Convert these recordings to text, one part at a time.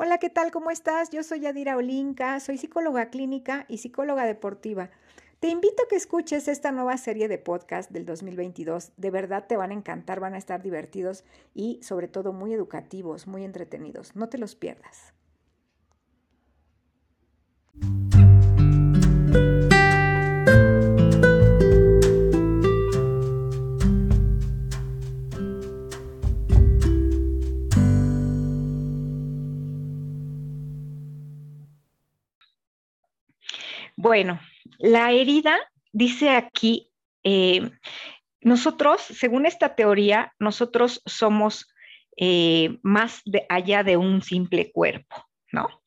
Hola, ¿qué tal? ¿Cómo estás? Yo soy Yadira Olinka, soy psicóloga clínica y psicóloga deportiva. Te invito a que escuches esta nueva serie de podcast del 2022. De verdad te van a encantar, van a estar divertidos y sobre todo muy educativos, muy entretenidos. No te los pierdas. Bueno, la herida dice aquí, eh, nosotros, según esta teoría, nosotros somos eh, más allá de un simple cuerpo, ¿no?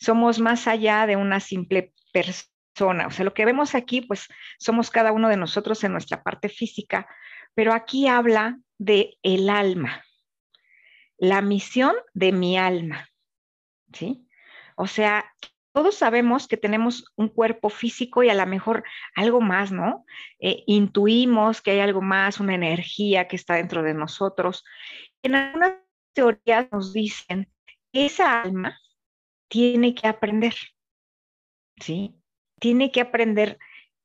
Somos más allá de una simple persona. O sea, lo que vemos aquí, pues somos cada uno de nosotros en nuestra parte física, pero aquí habla de el alma, la misión de mi alma, ¿sí? O sea, todos sabemos que tenemos un cuerpo físico y a lo mejor algo más, ¿no? Eh, intuimos que hay algo más, una energía que está dentro de nosotros. En algunas teorías nos dicen que esa alma tiene que aprender, ¿sí? Tiene que aprender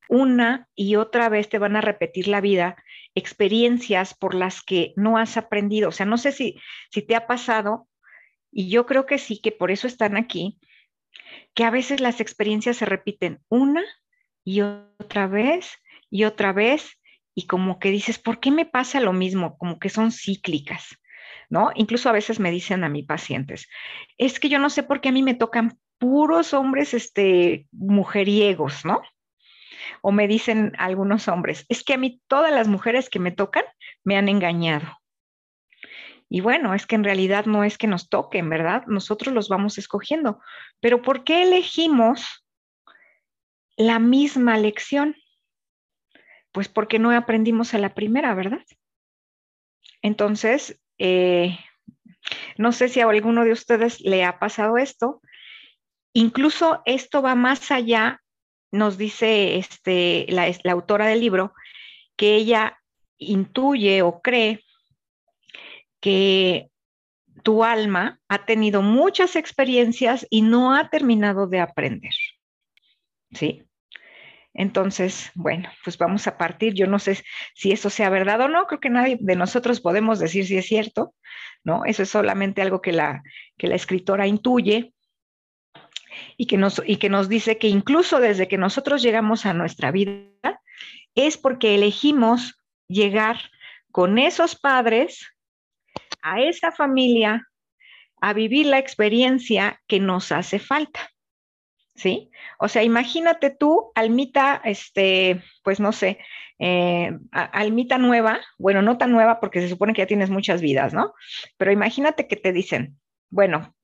una y otra vez te van a repetir la vida experiencias por las que no has aprendido. O sea, no sé si, si te ha pasado, y yo creo que sí, que por eso están aquí, que a veces las experiencias se repiten una y otra vez y otra vez y como que dices, ¿por qué me pasa lo mismo? Como que son cíclicas, ¿no? Incluso a veces me dicen a mis pacientes, es que yo no sé por qué a mí me tocan puros hombres, este, mujeriegos, ¿no? O me dicen algunos hombres, es que a mí todas las mujeres que me tocan me han engañado. Y bueno, es que en realidad no es que nos toquen, ¿verdad? Nosotros los vamos escogiendo. Pero ¿por qué elegimos la misma lección? Pues porque no aprendimos a la primera, ¿verdad? Entonces, eh, no sé si a alguno de ustedes le ha pasado esto. Incluso esto va más allá, nos dice este, la, la autora del libro, que ella intuye o cree que tu alma ha tenido muchas experiencias y no ha terminado de aprender. ¿Sí? Entonces, bueno, pues vamos a partir. Yo no sé si eso sea verdad o no, creo que nadie de nosotros podemos decir si es cierto, ¿no? Eso es solamente algo que la, que la escritora intuye y que, nos, y que nos dice que incluso desde que nosotros llegamos a nuestra vida, es porque elegimos llegar con esos padres a esa familia a vivir la experiencia que nos hace falta. ¿Sí? O sea, imagínate tú, almita, este, pues no sé, eh, almita nueva, bueno, no tan nueva porque se supone que ya tienes muchas vidas, ¿no? Pero imagínate que te dicen, bueno,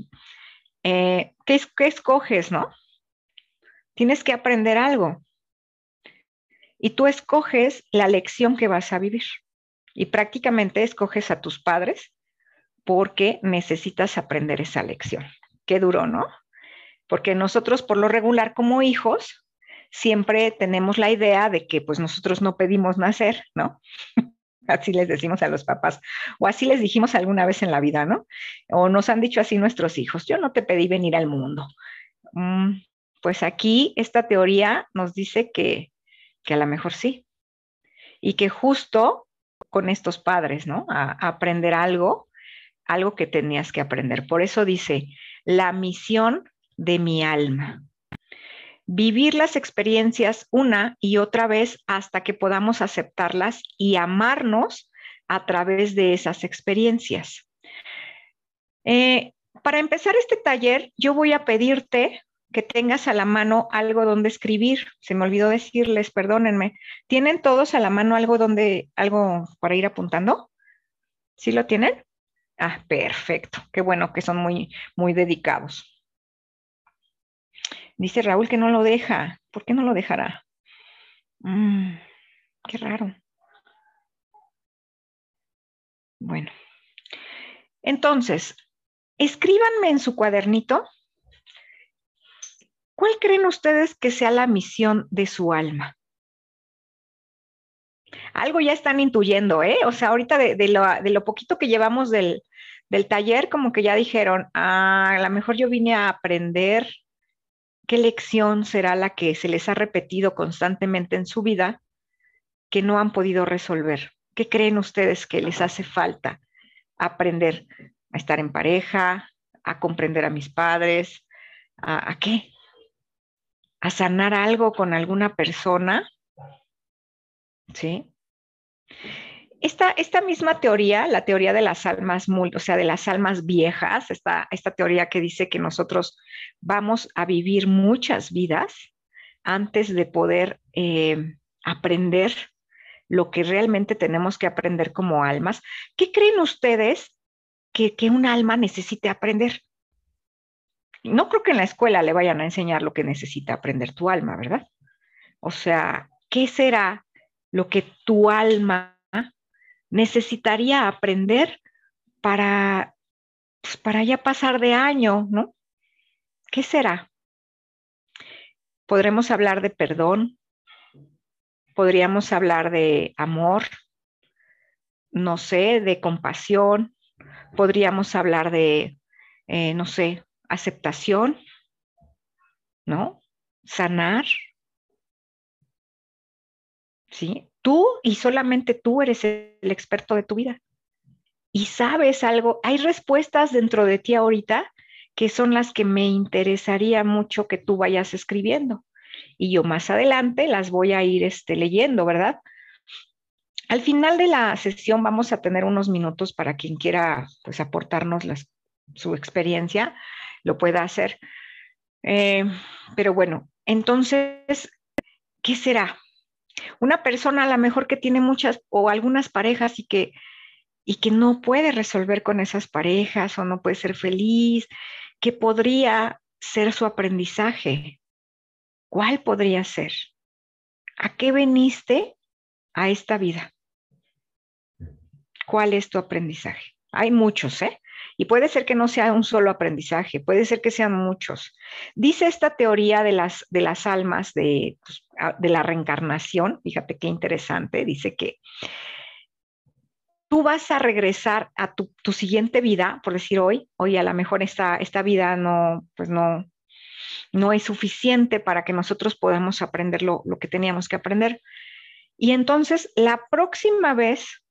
eh, ¿qué, ¿qué escoges, no? Tienes que aprender algo. Y tú escoges la lección que vas a vivir. Y prácticamente escoges a tus padres porque necesitas aprender esa lección. Qué duro, ¿no? Porque nosotros por lo regular como hijos siempre tenemos la idea de que pues nosotros no pedimos nacer, ¿no? así les decimos a los papás, o así les dijimos alguna vez en la vida, ¿no? O nos han dicho así nuestros hijos, yo no te pedí venir al mundo. Mm, pues aquí esta teoría nos dice que, que a lo mejor sí, y que justo con estos padres, ¿no? A, a aprender algo algo que tenías que aprender. Por eso dice, la misión de mi alma. Vivir las experiencias una y otra vez hasta que podamos aceptarlas y amarnos a través de esas experiencias. Eh, para empezar este taller, yo voy a pedirte que tengas a la mano algo donde escribir. Se me olvidó decirles, perdónenme. ¿Tienen todos a la mano algo donde, algo para ir apuntando? ¿Sí lo tienen? Ah, perfecto. Qué bueno que son muy, muy dedicados. Dice Raúl que no lo deja. ¿Por qué no lo dejará? Mm, qué raro. Bueno. Entonces, escríbanme en su cuadernito. ¿Cuál creen ustedes que sea la misión de su alma? Algo ya están intuyendo, ¿eh? O sea, ahorita de, lo, poquito que llevamos del, del taller como que ya dijeron, ah, a lo mejor yo vine a aprender qué lección será la que se les ha repetido constantemente en su vida que no han podido resolver. ¿Qué creen ustedes que les hace falta aprender a estar en pareja, a comprender a mis padres, a, a qué? A sanar algo con alguna persona. ¿Sí? Esta, esta, misma teoría, la teoría de las almas, o sea, de las almas viejas, esta, esta teoría que dice que nosotros vamos a vivir muchas vidas antes de poder eh, aprender lo que realmente tenemos que aprender como almas. ¿Qué creen ustedes que, que un alma necesite aprender? No creo que en la escuela le vayan a enseñar lo que necesita aprender tu alma, ¿verdad? O sea, ¿qué será lo que tu alma necesitaría aprender para, pues, para ya pasar de año, ¿no? ¿Qué será? Podremos hablar de perdón, podríamos hablar de amor, no sé, de compasión, podríamos hablar de, eh, no sé, aceptación, ¿no? Sanar. ¿Sí? Tú y solamente tú eres el experto de tu vida. Y sabes algo, hay respuestas dentro de ti ahorita que son las que me interesaría mucho que tú vayas escribiendo. Y yo más adelante las voy a ir este, leyendo, ¿verdad? Al final de la sesión vamos a tener unos minutos para quien quiera pues, aportarnos su experiencia, lo pueda hacer. Eh, pero bueno, entonces, ¿qué será? Una persona a lo mejor que tiene muchas o algunas parejas y que, y que no puede resolver con esas parejas o no puede ser feliz, ¿qué podría ser su aprendizaje? ¿Cuál podría ser? ¿A qué veniste a esta vida? ¿Cuál es tu aprendizaje? Hay muchos, ¿eh? Y puede ser que no sea un solo aprendizaje, puede ser que sean muchos. Dice esta teoría de las, de las almas, de, pues, de la reencarnación, fíjate qué interesante, dice que tú vas a regresar a tu, siguiente vida, por decir hoy, hoy a lo mejor esta, esta vida no, pues no, no es suficiente para que nosotros podamos aprender lo, lo que teníamos que aprender. Y entonces la próxima vez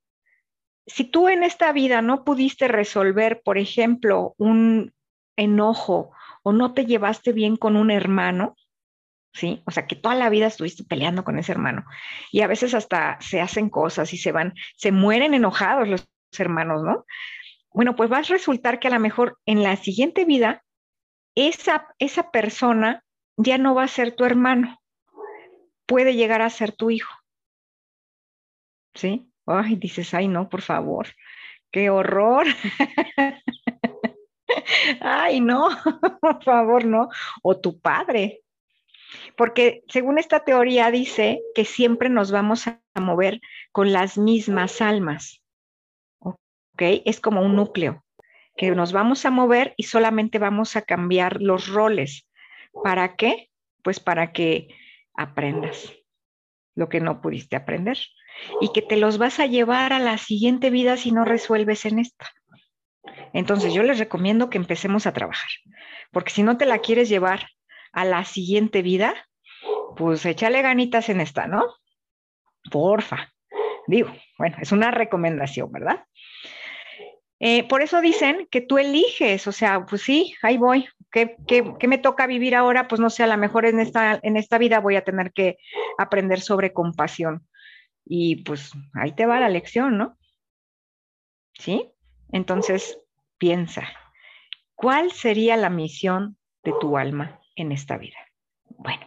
si tú en esta vida no pudiste resolver, por ejemplo, un enojo o no te llevaste bien con un hermano, ¿sí? O sea, que toda la vida estuviste peleando con ese hermano y a veces hasta se hacen cosas y se van, se mueren enojados los hermanos, ¿no? Bueno, pues va a resultar que a lo mejor en la siguiente vida esa, esa persona ya no va a ser tu hermano, puede llegar a ser tu hijo, ¿sí? Ay, dices, ay, no, por favor, qué horror. ay, no, por favor, no. O tu padre. Porque según esta teoría dice que siempre nos vamos a mover con las mismas almas. ¿Ok? Es como un núcleo, que nos vamos a mover y solamente vamos a cambiar los roles. ¿Para qué? Pues para que aprendas lo que no pudiste aprender y que te los vas a llevar a la siguiente vida si no resuelves en esta. Entonces yo les recomiendo que empecemos a trabajar, porque si no te la quieres llevar a la siguiente vida, pues échale ganitas en esta, ¿no? Porfa. Digo, bueno, es una recomendación, ¿verdad? Eh, por eso dicen que tú eliges, o sea, pues sí, ahí voy. ¿Qué, me toca vivir ahora? Pues no sé, a lo mejor en esta, en esta vida voy a tener que aprender sobre compasión. Y pues ahí te va la lección, ¿no? ¿Sí? Entonces, piensa, ¿cuál sería la misión de tu alma en esta vida? Bueno,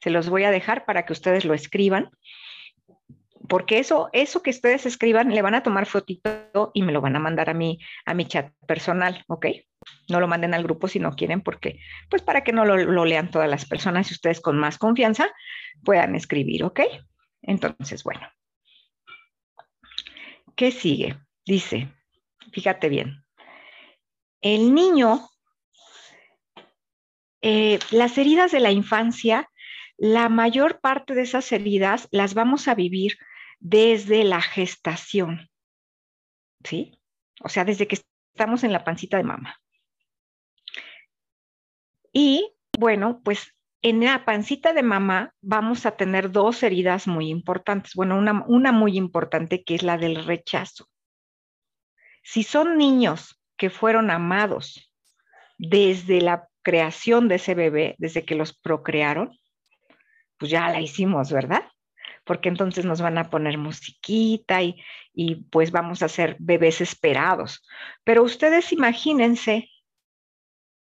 se los voy a dejar para que ustedes lo escriban porque eso, eso que ustedes escriban, le van a tomar fotito y me lo van a mandar a mi, a mi chat personal, ¿ok? No lo manden al grupo si no quieren, porque, pues para que no lo, lo lean todas las personas y ustedes con más confianza puedan escribir, ¿ok? Entonces, bueno. ¿Qué sigue? Dice, fíjate bien, el niño, eh, las heridas de la infancia, la mayor parte de esas heridas las vamos a vivir desde la gestación, ¿sí? O sea, desde que estamos en la pancita de mamá. Y bueno, pues en la pancita de mamá vamos a tener dos heridas muy importantes. Bueno, una, muy importante que es la del rechazo. Si son niños que fueron amados desde la creación de ese bebé, desde que los procrearon, pues ya la hicimos, ¿verdad? Porque entonces nos van a poner musiquita y, y pues vamos a ser bebés esperados. Pero ustedes imagínense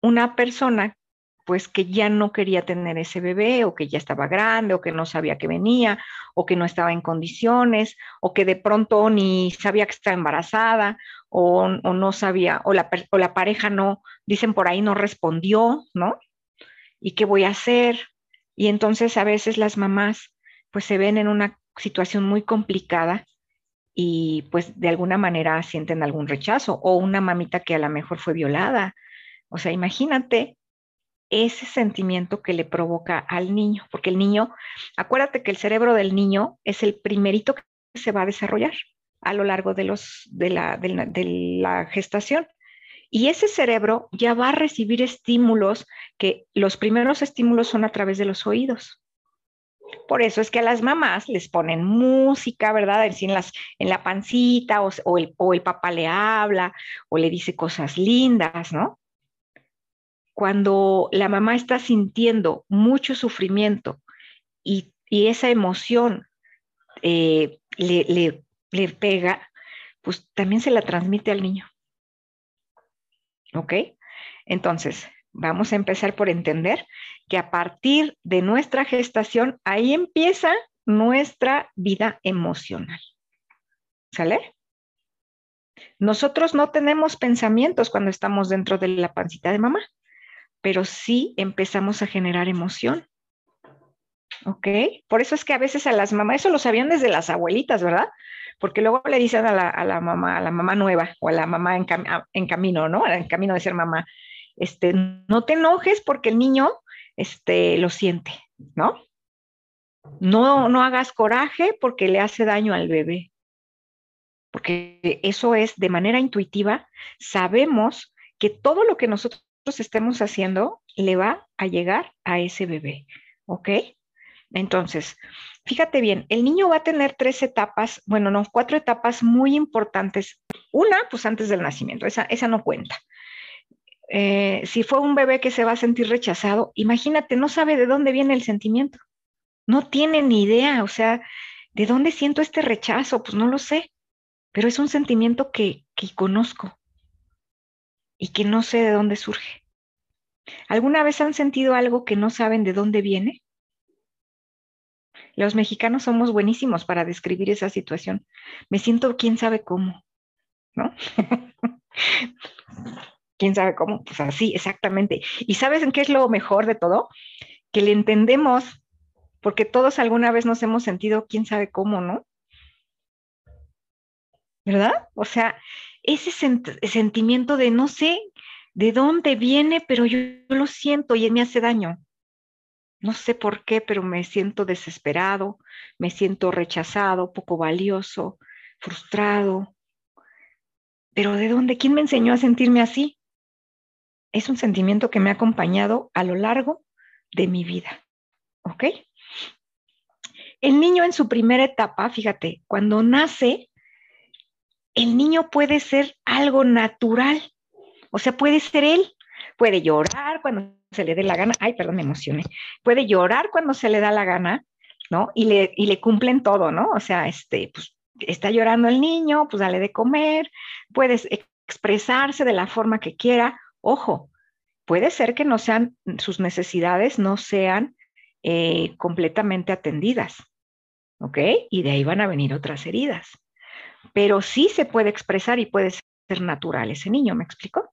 una persona pues que ya no quería tener ese bebé o que ya estaba grande o que no sabía que venía o que no estaba en condiciones o que de pronto ni sabía que estaba embarazada o, no sabía o la, o la pareja no, dicen por ahí no respondió, ¿no? ¿Y qué voy a hacer? Y entonces a veces las mamás pues se ven en una situación muy complicada y pues de alguna manera sienten algún rechazo o una mamita que a lo mejor fue violada. O sea, imagínate ese sentimiento que le provoca al niño, porque el niño, acuérdate que el cerebro del niño es el primerito que se va a desarrollar a lo largo de, los, de, la, gestación. Y ese cerebro ya va a recibir estímulos que los primeros estímulos son a través de los oídos. Por eso es que a las mamás les ponen música, ¿verdad? En, en la pancita, o, o, el, o el papá le habla, o le dice cosas lindas, ¿no? Cuando la mamá está sintiendo mucho sufrimiento y, esa emoción eh, le, le pega, pues también se la transmite al niño. ¿Ok? Entonces, vamos a empezar por entender que a partir de nuestra gestación, ahí empieza nuestra vida emocional. ¿Sale? Nosotros no tenemos pensamientos cuando estamos dentro de la pancita de mamá pero sí empezamos a generar emoción. ¿Ok? Por eso es que a veces a las mamás, eso lo sabían desde las abuelitas, ¿verdad? Porque luego le dicen a la, mamá, a la mamá nueva o a la mamá en, en, camino, ¿no? En camino de ser mamá, este, no te enojes porque el niño, este, lo siente, ¿no? No, no hagas coraje porque le hace daño al bebé. Porque eso es de manera intuitiva, sabemos que todo lo que nosotros estemos haciendo le va a llegar a ese bebé, ¿ok? Entonces, fíjate bien, el niño va a tener tres etapas, bueno, no, cuatro etapas muy importantes. Una, pues antes del nacimiento, esa, esa no cuenta. Eh, si fue un bebé que se va a sentir rechazado, imagínate, no sabe de dónde viene el sentimiento, no tiene ni idea, o sea, ¿de dónde siento este rechazo? Pues no lo sé, pero es un sentimiento que, que conozco, y que no sé de dónde surge. ¿Alguna vez han sentido algo que no saben de dónde viene? Los mexicanos somos buenísimos para describir esa situación. Me siento quién sabe cómo, ¿no? ¿Quién sabe cómo? Pues así, exactamente. ¿Y sabes en qué es lo mejor de todo? Que le entendemos, porque todos alguna vez nos hemos sentido quién sabe cómo, ¿no? ¿Verdad? O sea, ese sentimiento de no sé de dónde viene, pero yo, lo siento y me hace daño. No sé por qué, pero me siento desesperado, me siento rechazado, poco valioso, frustrado. Pero ¿de dónde? ¿Quién me enseñó a sentirme así? Es un sentimiento que me ha acompañado a lo largo de mi vida. ¿Ok? El niño en su primera etapa, fíjate, cuando nace, el niño puede ser algo natural, o sea, puede ser él, puede llorar cuando se le dé la gana, ay, perdón, me emocioné, puede llorar cuando se le da la gana, ¿no? Y le, y le cumplen todo, ¿no? O sea, este, pues está llorando el niño, pues dale de comer, puedes expresarse de la forma que quiera, ojo, puede ser que no sean, sus necesidades no sean eh, completamente atendidas, ¿ok? Y de ahí van a venir otras heridas pero sí se puede expresar y puede ser natural ese niño, ¿me explico?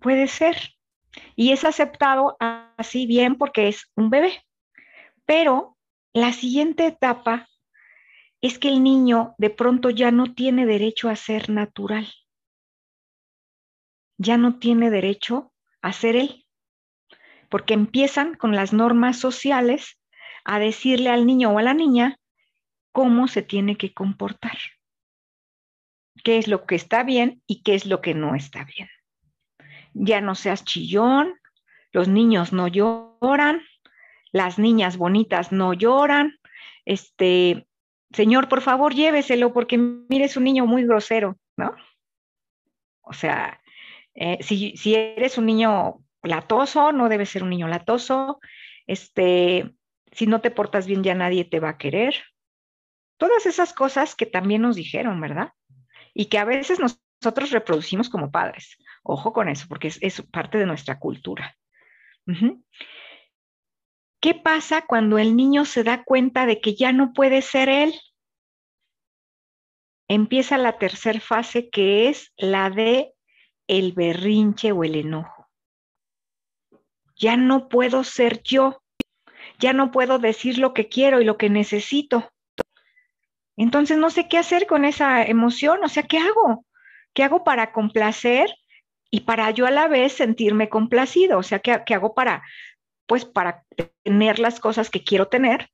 Puede ser. Y es aceptado así bien porque es un bebé. Pero la siguiente etapa es que el niño de pronto ya no tiene derecho a ser natural. Ya no tiene derecho a ser él. Porque empiezan con las normas sociales a decirle al niño o a la niña cómo se tiene que comportar. Qué es lo que está bien y qué es lo que no está bien. Ya no seas chillón, los niños no lloran, las niñas bonitas no lloran. Este, señor, por favor, lléveselo porque mire, es un niño muy grosero, ¿no? O sea, eh, si, si, eres un niño latoso, no debes ser un niño latoso. Este, si no te portas bien, ya nadie te va a querer. Todas esas cosas que también nos dijeron, ¿verdad? Y que a veces nosotros reproducimos como padres. Ojo con eso, porque es, parte de nuestra cultura. ¿Qué pasa cuando el niño se da cuenta de que ya no puede ser él? Empieza la tercera fase que es la de el berrinche o el enojo. Ya no puedo ser yo. Ya no puedo decir lo que quiero y lo que necesito. Entonces no sé qué hacer con esa emoción, o sea, ¿qué hago? ¿Qué hago para complacer y para yo a la vez sentirme complacido? O sea, ¿qué, hago para, pues para tener las cosas que quiero tener,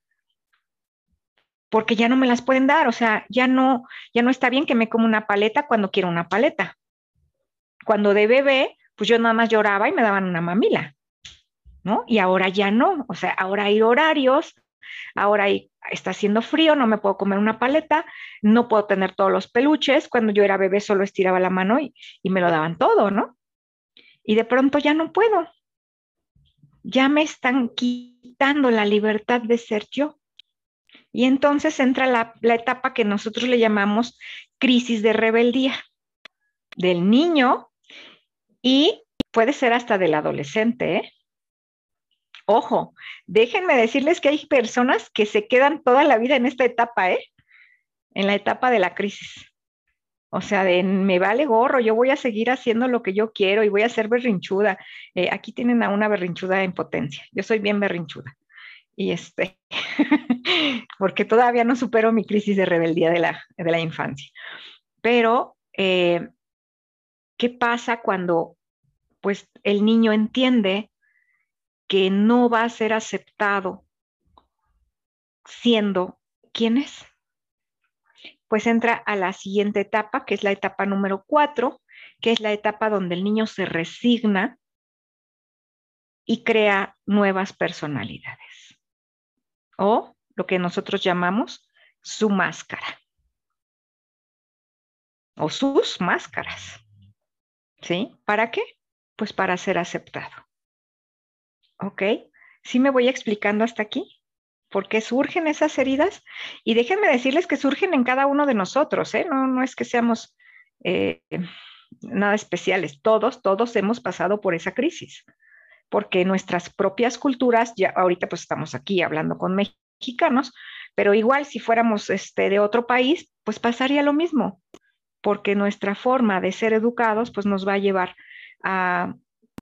porque ya no me las pueden dar, o sea, ya no, ya no está bien que me como una paleta cuando quiero una paleta. Cuando de bebé, pues yo nada más lloraba y me daban una mamila, ¿no? Y ahora ya no, o sea, ahora hay horarios, ahora está haciendo frío, no me puedo comer una paleta, no puedo tener todos los peluches, cuando yo era bebé solo estiraba la mano y, y me lo daban todo, ¿no? Y de pronto ya no puedo, ya me están quitando la libertad de ser yo. Y entonces entra la, etapa que nosotros le llamamos crisis de rebeldía del niño y puede ser hasta del adolescente. ¿eh? Ojo, déjenme decirles que hay personas que se quedan toda la vida en esta etapa, ¿eh? en la etapa de la crisis. O sea, de me vale gorro, yo voy a seguir haciendo lo que yo quiero y voy a ser berrinchuda. Eh, aquí tienen a una berrinchuda en potencia. Yo soy bien berrinchuda. Y este, porque todavía no supero mi crisis de rebeldía de la, de la infancia. Pero, eh, ¿qué pasa cuando pues el niño entiende que no va a ser aceptado siendo quien es? pues entra a la siguiente etapa, que es la etapa número cuatro, que es la etapa donde el niño se resigna y crea nuevas personalidades. O lo que nosotros llamamos su máscara. O sus máscaras. ¿Sí? ¿Para qué? Pues para ser aceptado. ¿Ok? ¿Sí me voy explicando hasta aquí? por qué surgen esas heridas y déjenme decirles que surgen en cada uno de nosotros, ¿eh? no, no es que seamos eh, nada especiales, todos, todos hemos pasado por esa crisis, porque nuestras propias culturas, ya ahorita pues estamos aquí hablando con mexicanos, pero igual si fuéramos este, de otro país, pues pasaría lo mismo, porque nuestra forma de ser educados pues nos va a llevar a,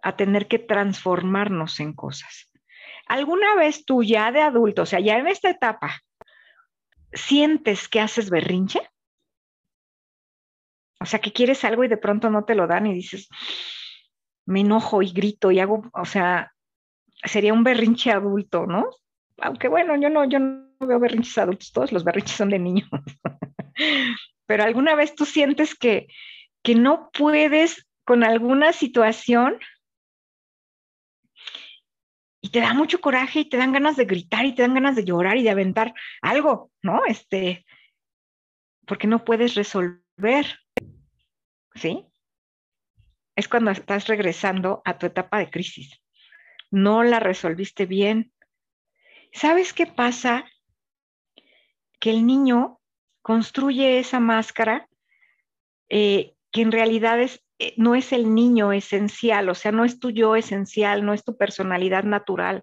a tener que transformarnos en cosas. ¿Alguna vez tú ya de adulto, o sea, ya en esta etapa, sientes que haces berrinche? O sea, que quieres algo y de pronto no te lo dan y dices, me enojo y grito y hago, o sea, sería un berrinche adulto, ¿no? Aunque bueno, yo no, yo no veo berrinches adultos, todos los berrinches son de niños. Pero alguna vez tú sientes que, que no puedes con alguna situación y te da mucho coraje y te dan ganas de gritar y te dan ganas de llorar y de aventar algo, ¿no? Este, porque no puedes resolver, ¿sí? Es cuando estás regresando a tu etapa de crisis. No la resolviste bien. ¿Sabes qué pasa? Que el niño construye esa máscara eh, que en realidad es no es el niño esencial, o sea, no es tu yo esencial, no es tu personalidad natural,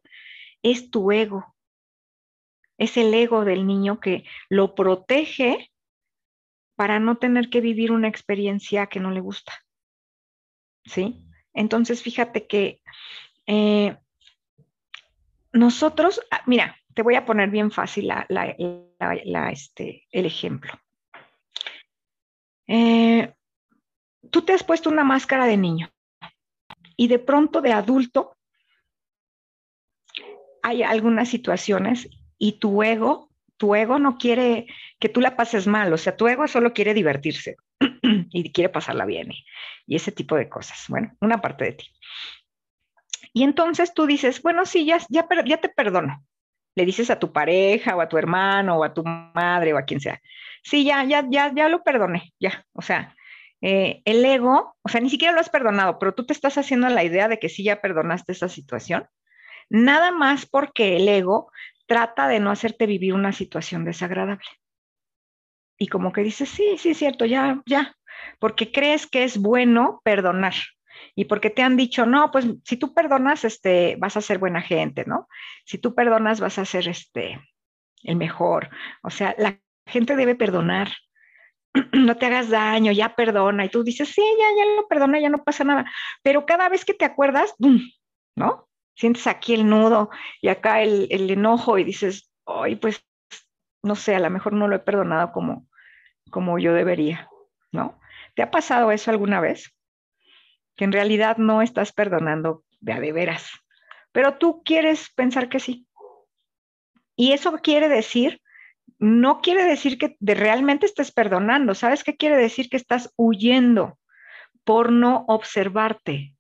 es tu ego. Es el ego del niño que lo protege para no tener que vivir una experiencia que no le gusta. ¿Sí? Entonces, fíjate que eh, nosotros, ah, mira, te voy a poner bien fácil este, el ejemplo. Eh, tú te has puesto una máscara de niño y de pronto de adulto hay algunas situaciones y tu ego, tu ego no quiere que tú la pases mal, o sea, tu ego solo quiere divertirse. y quiere pasarla bien y, ese tipo de cosas. Bueno, una parte de ti. Y entonces tú dices, bueno, sí, ya, ya, ya te perdono. Le dices a tu pareja o a tu hermano o a tu madre o a quien sea, sí, ya, ya, ya, ya lo perdoné, ya. O sea, eh, el ego, o sea, ni siquiera lo has perdonado, pero tú te estás haciendo la idea de que sí ya perdonaste esa situación, nada más porque el ego trata de no hacerte vivir una situación desagradable. Y como que dices, sí, sí, es cierto, ya, ya, porque crees que es bueno perdonar y porque te han dicho, no, pues si tú perdonas, este, vas a ser buena gente, ¿no? Si tú perdonas, vas a ser este, el mejor. O sea, la gente debe perdonar. No te hagas daño, ya perdona. Y tú dices, sí, ya, ya lo perdona, ya no pasa nada. Pero cada vez que te acuerdas, ¿no? Sientes aquí el nudo y acá el, enojo y dices, ay, pues, no sé, a lo mejor no lo he perdonado como, como yo debería, ¿no? ¿Te ha pasado eso alguna vez? Que en realidad no estás perdonando de a de veras, pero tú quieres pensar que sí. Y eso quiere decir, no quiere decir que realmente estés perdonando, ¿sabes qué quiere decir? Que estás huyendo por no observarte,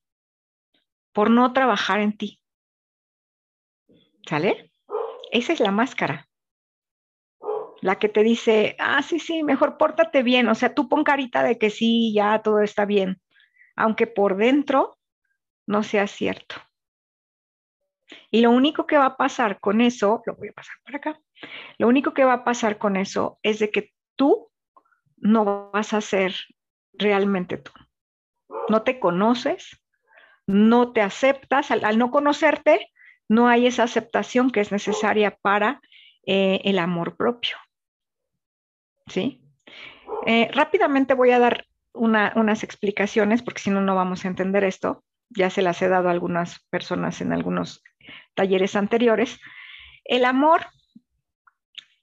por no trabajar en ti. ¿Sale? Esa es la máscara la que te dice, ah, sí, sí, mejor pórtate bien, o sea, tú pon carita de que sí, ya todo está bien, aunque por dentro no sea cierto. Y lo único que va a pasar con eso, lo voy a pasar por acá, lo único que va a pasar con eso es de que tú no vas a ser realmente tú. No te conoces, no te aceptas, al, no conocerte, no hay esa aceptación que es necesaria para eh, el amor propio. ¿sí? Eh, rápidamente voy a dar unas explicaciones porque si no, no vamos a entender esto. Ya se las he dado a algunas personas en algunos talleres anteriores. El amor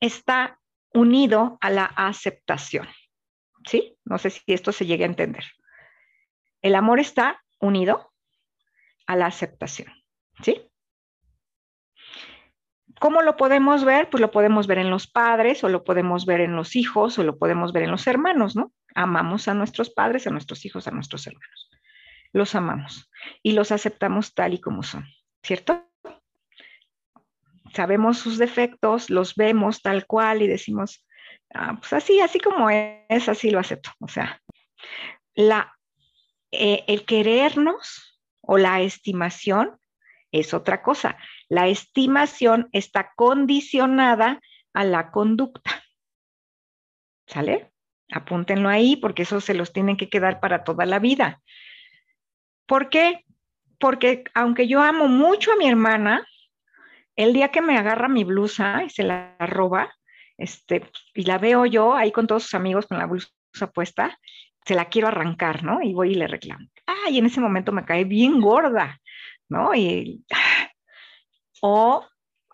está unido a la aceptación, ¿sí? No sé si esto se llegue a entender. El amor está unido a la aceptación, ¿sí? ¿Cómo lo podemos ver? Pues lo podemos ver en los padres o lo podemos ver en los hijos o lo podemos ver en los hermanos, ¿no? Amamos a nuestros padres, a nuestros hijos, a nuestros hermanos. Los amamos y los aceptamos tal y como son, ¿cierto? Sabemos sus defectos, los vemos tal cual y decimos, ah, pues así, así como es, así lo acepto. O sea, eh, el querernos o la estimación es otra cosa. La estimación está condicionada a la conducta. ¿Sale? Apúntenlo ahí porque eso se los tienen que quedar para toda la vida. ¿Por qué? Porque aunque yo amo mucho a mi hermana, el día que me agarra mi blusa y se la roba, este, y la veo yo ahí con todos sus amigos con la blusa puesta, se la quiero arrancar, ¿no? Y voy y le reclamo. Ah, y en ese momento me cae bien gorda. ¿no? Y, o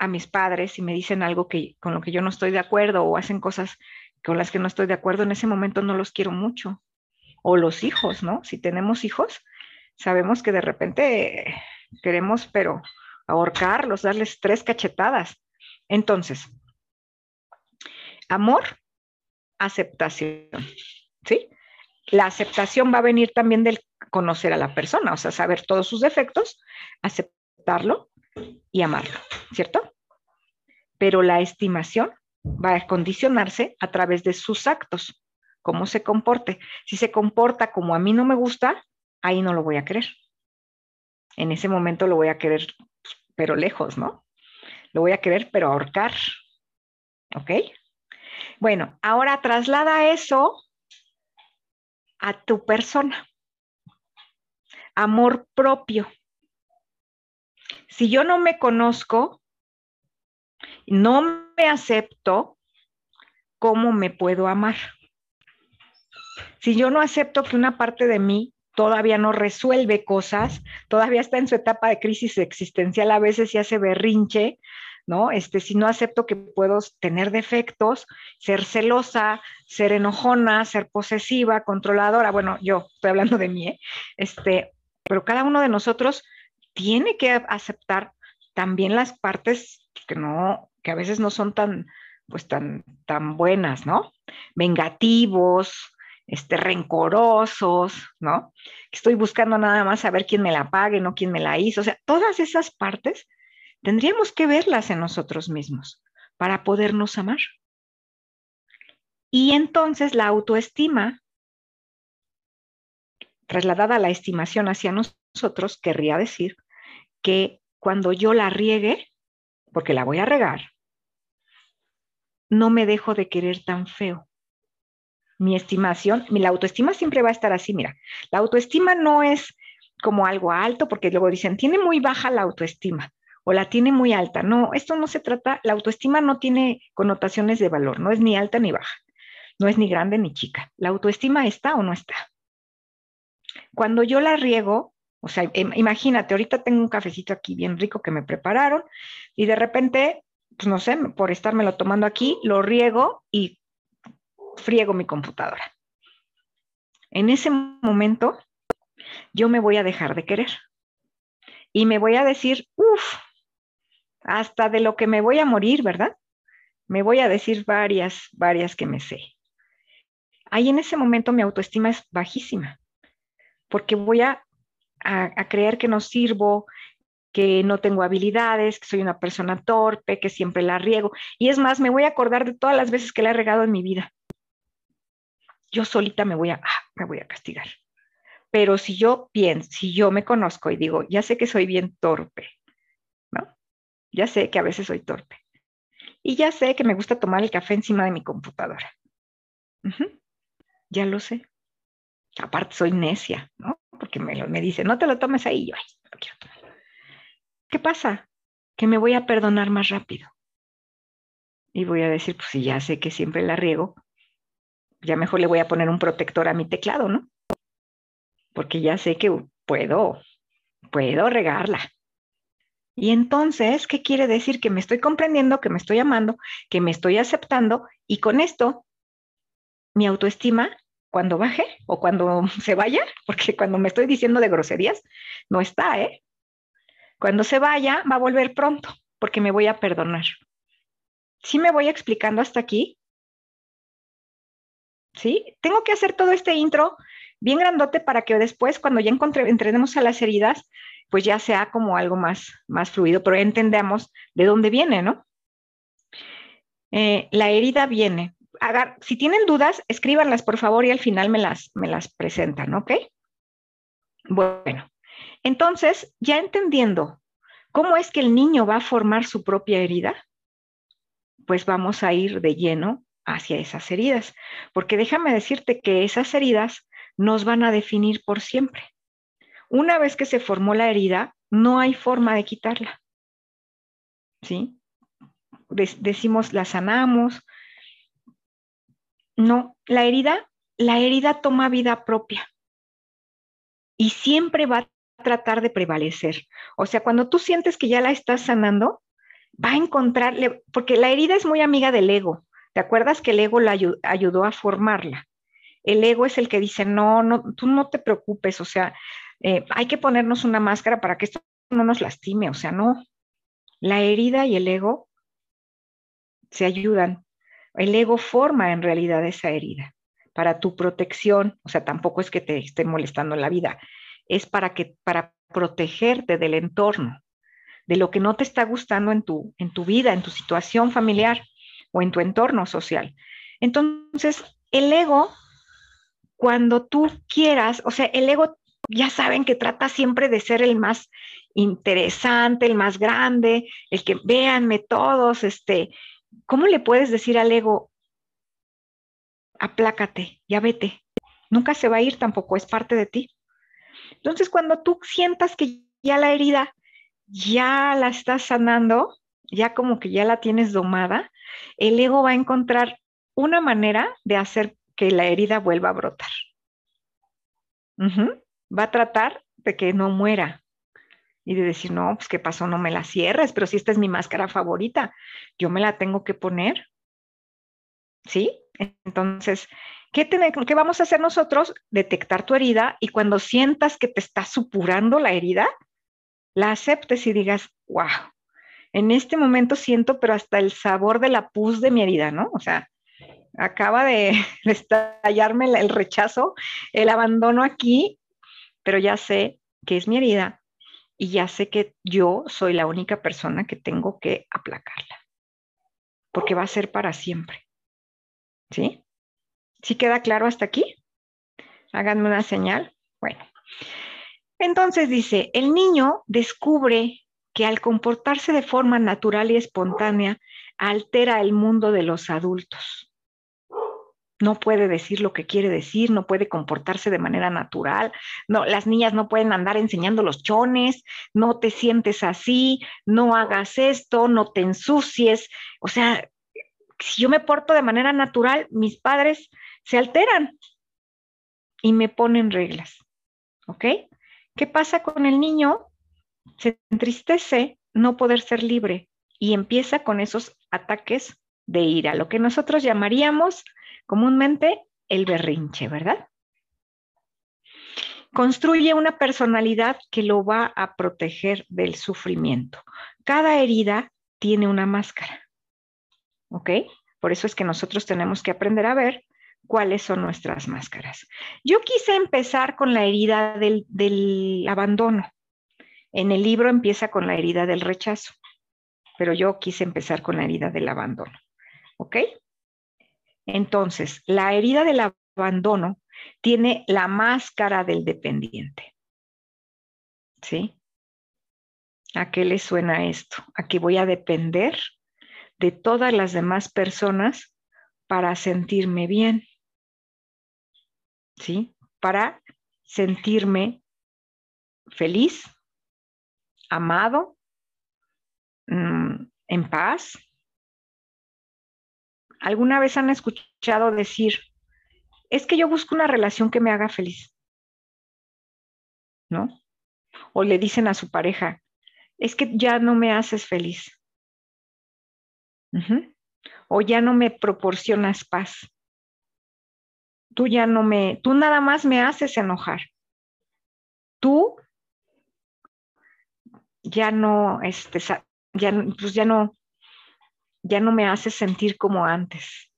a mis padres si me dicen algo que, con lo que yo no estoy de acuerdo o hacen cosas con las que no estoy de acuerdo, en ese momento no los quiero mucho. O los hijos, ¿no? Si tenemos hijos, sabemos que de repente queremos, pero ahorcarlos, darles tres cachetadas. Entonces, amor, aceptación, ¿sí? La aceptación va a venir también del conocer a la persona, o sea, saber todos sus defectos, aceptarlo y amarlo, ¿cierto? Pero la estimación va a condicionarse a través de sus actos, cómo se comporte. Si se comporta como a mí no me gusta, ahí no lo voy a querer. En ese momento lo voy a querer, pero lejos, ¿no? Lo voy a querer, pero ahorcar. ¿Ok? Bueno, ahora traslada eso a tu persona amor propio. Si yo no me conozco, no me acepto, ¿cómo me puedo amar? Si yo no acepto que una parte de mí todavía no resuelve cosas, todavía está en su etapa de crisis existencial, a veces se hace berrinche, ¿no? Este, si no acepto que puedo tener defectos, ser celosa, ser enojona, ser posesiva, controladora, bueno, yo estoy hablando de mí, ¿eh? este, pero cada uno de nosotros tiene que aceptar también las partes que no, que a veces no son tan, pues tan, tan buenas, ¿no? Vengativos, este, rencorosos, ¿no? Estoy buscando nada más saber quién me la pague, no quién me la hizo. O sea, todas esas partes tendríamos que verlas en nosotros mismos para podernos amar. Y entonces la autoestima, trasladada a la estimación hacia nosotros, querría decir que cuando yo la riegue, porque la voy a regar, no me dejo de querer tan feo. Mi estimación, mi la autoestima siempre va a estar así, mira, la autoestima no es como algo alto, porque luego dicen, tiene muy baja la autoestima o la tiene muy alta. No, esto no se trata, la autoestima no tiene connotaciones de valor, no es ni alta ni baja, no es ni grande ni chica. La autoestima está o no está. Cuando yo la riego, o sea, imagínate, ahorita tengo un cafecito aquí bien rico que me prepararon y de repente, pues no sé, por estármelo tomando aquí, lo riego y friego mi computadora. En ese momento, yo me voy a dejar de querer y me voy a decir, uff, hasta de lo que me voy a morir, ¿verdad? Me voy a decir varias, varias que me sé. Ahí en ese momento mi autoestima es bajísima, porque voy a, a, creer que no sirvo, que no tengo habilidades, que soy una persona torpe, que siempre la riego. Y es más, me voy a acordar de todas las veces que la he regado en mi vida. Yo solita me voy a, ah, me voy a castigar. Pero si yo pienso, si yo me conozco y digo, ya sé que soy bien torpe, ¿no? Ya sé que a veces soy torpe. Y ya sé que me gusta tomar el café encima de mi computadora. Ya lo sé. Aparte soy necia, ¿no? Porque me, me dice, no te lo tomes ahí. Yo, ay, no quiero tomar. ¿Qué pasa? Que me voy a perdonar más rápido. Y voy a decir, pues si ya sé que siempre la riego, ya mejor le voy a poner un protector a mi teclado, ¿no? Porque ya sé que puedo, puedo regarla. Y entonces, ¿qué quiere decir? Que me estoy comprendiendo, que me estoy amando, que me estoy aceptando y con esto mi autoestima, cuando baje o cuando se vaya, porque cuando me estoy diciendo de groserías, no está, ¿eh? Cuando se vaya, va a volver pronto, porque me voy a perdonar. ¿Sí me voy explicando hasta aquí? ¿Sí? Tengo que hacer todo este intro bien grandote para que después, cuando ya entrenemos a las heridas, pues ya sea como algo más, más fluido, pero entendamos de dónde viene, ¿no? Eh, la herida viene. si tienen dudas, escríbanlas por favor y al final me las, me las presentan, ¿ok? Bueno, entonces, ya entendiendo cómo es que el niño va a formar su propia herida, pues vamos a ir de lleno hacia esas heridas, porque déjame decirte que esas heridas nos van a definir por siempre. Una vez que se formó la herida, no hay forma de quitarla. ¿Sí? decimos, la sanamos. No, la herida, la herida toma vida propia y siempre va a tratar de prevalecer. O sea, cuando tú sientes que ya la estás sanando, va a encontrarle, porque la herida es muy amiga del ego. ¿Te acuerdas que el ego la ayudó a formarla? El ego es el que dice, no, no, tú no te preocupes, o sea, eh, hay que ponernos una máscara para que esto no nos lastime, o sea, no. La herida y el ego se ayudan. El ego forma en realidad esa herida para tu protección, o sea, tampoco es que te esté molestando la vida, es para que para protegerte del entorno, de lo que no te está gustando en tu en tu vida, en tu situación familiar o en tu entorno social. Entonces, el ego cuando tú quieras, o sea, el ego ya saben que trata siempre de ser el más interesante, el más grande, el que véanme todos, este, ¿cómo le puedes decir al ego, aplácate, ya vete? Nunca se va a ir tampoco, es parte de ti. Entonces, cuando tú sientas que ya la herida ya la estás sanando, ya como que ya la tienes domada, el ego va a encontrar una manera de hacer que la herida vuelva a brotar va a tratar de que no muera y de decir, no, pues qué pasó, no me la cierres, pero si esta es mi máscara favorita, yo me la tengo que poner. ¿Sí? Entonces, ¿qué, ¿qué vamos a hacer nosotros? Detectar tu herida y cuando sientas que te está supurando la herida, la aceptes y digas, wow, en este momento siento, pero hasta el sabor de la pus de mi herida, ¿no? O sea, acaba de, estallarme el rechazo, el abandono aquí, pero ya sé que es mi herida y ya sé que yo soy la única persona que tengo que aplacarla, porque va a ser para siempre. ¿Sí? ¿Sí queda claro hasta aquí? Háganme una señal. Bueno, entonces dice, el niño descubre que al comportarse de forma natural y espontánea, altera el mundo de los adultos. No puede decir lo que quiere decir, no puede comportarse de manera natural. No, las niñas no pueden andar enseñando los chones, no te sientes así, no hagas esto, no te ensucies. O sea, si yo me porto de manera natural, mis padres se alteran y me ponen reglas. ¿Ok? ¿Qué pasa con el niño? Se entristece no poder ser libre y empieza con esos ataques de ira, lo que nosotros llamaríamos comúnmente el berrinche, ¿verdad? Construye una personalidad que lo va a proteger del sufrimiento. Cada herida tiene una máscara, ¿ok? Por eso es que nosotros tenemos que aprender a ver cuáles son nuestras máscaras. Yo quise empezar con la herida del, abandono. En el libro empieza con la herida del rechazo, pero yo quise empezar con la herida del abandono. ¿Ok? Entonces, la herida del abandono tiene la máscara del dependiente. ¿Sí? ¿A qué le suena esto? A que voy a depender de todas las demás personas para sentirme bien. ¿sí? Para sentirme feliz, amado, mm, en paz. ¿Alguna vez han escuchado decir, es que yo busco una relación que me haga feliz? ¿No? O le dicen a su pareja, es que ya no me haces feliz. O ya no me proporcionas paz tú ya no me, tú nada más me haces enojar. Tú ya no, este, ya, pues ya no, ya no me haces sentir como antes.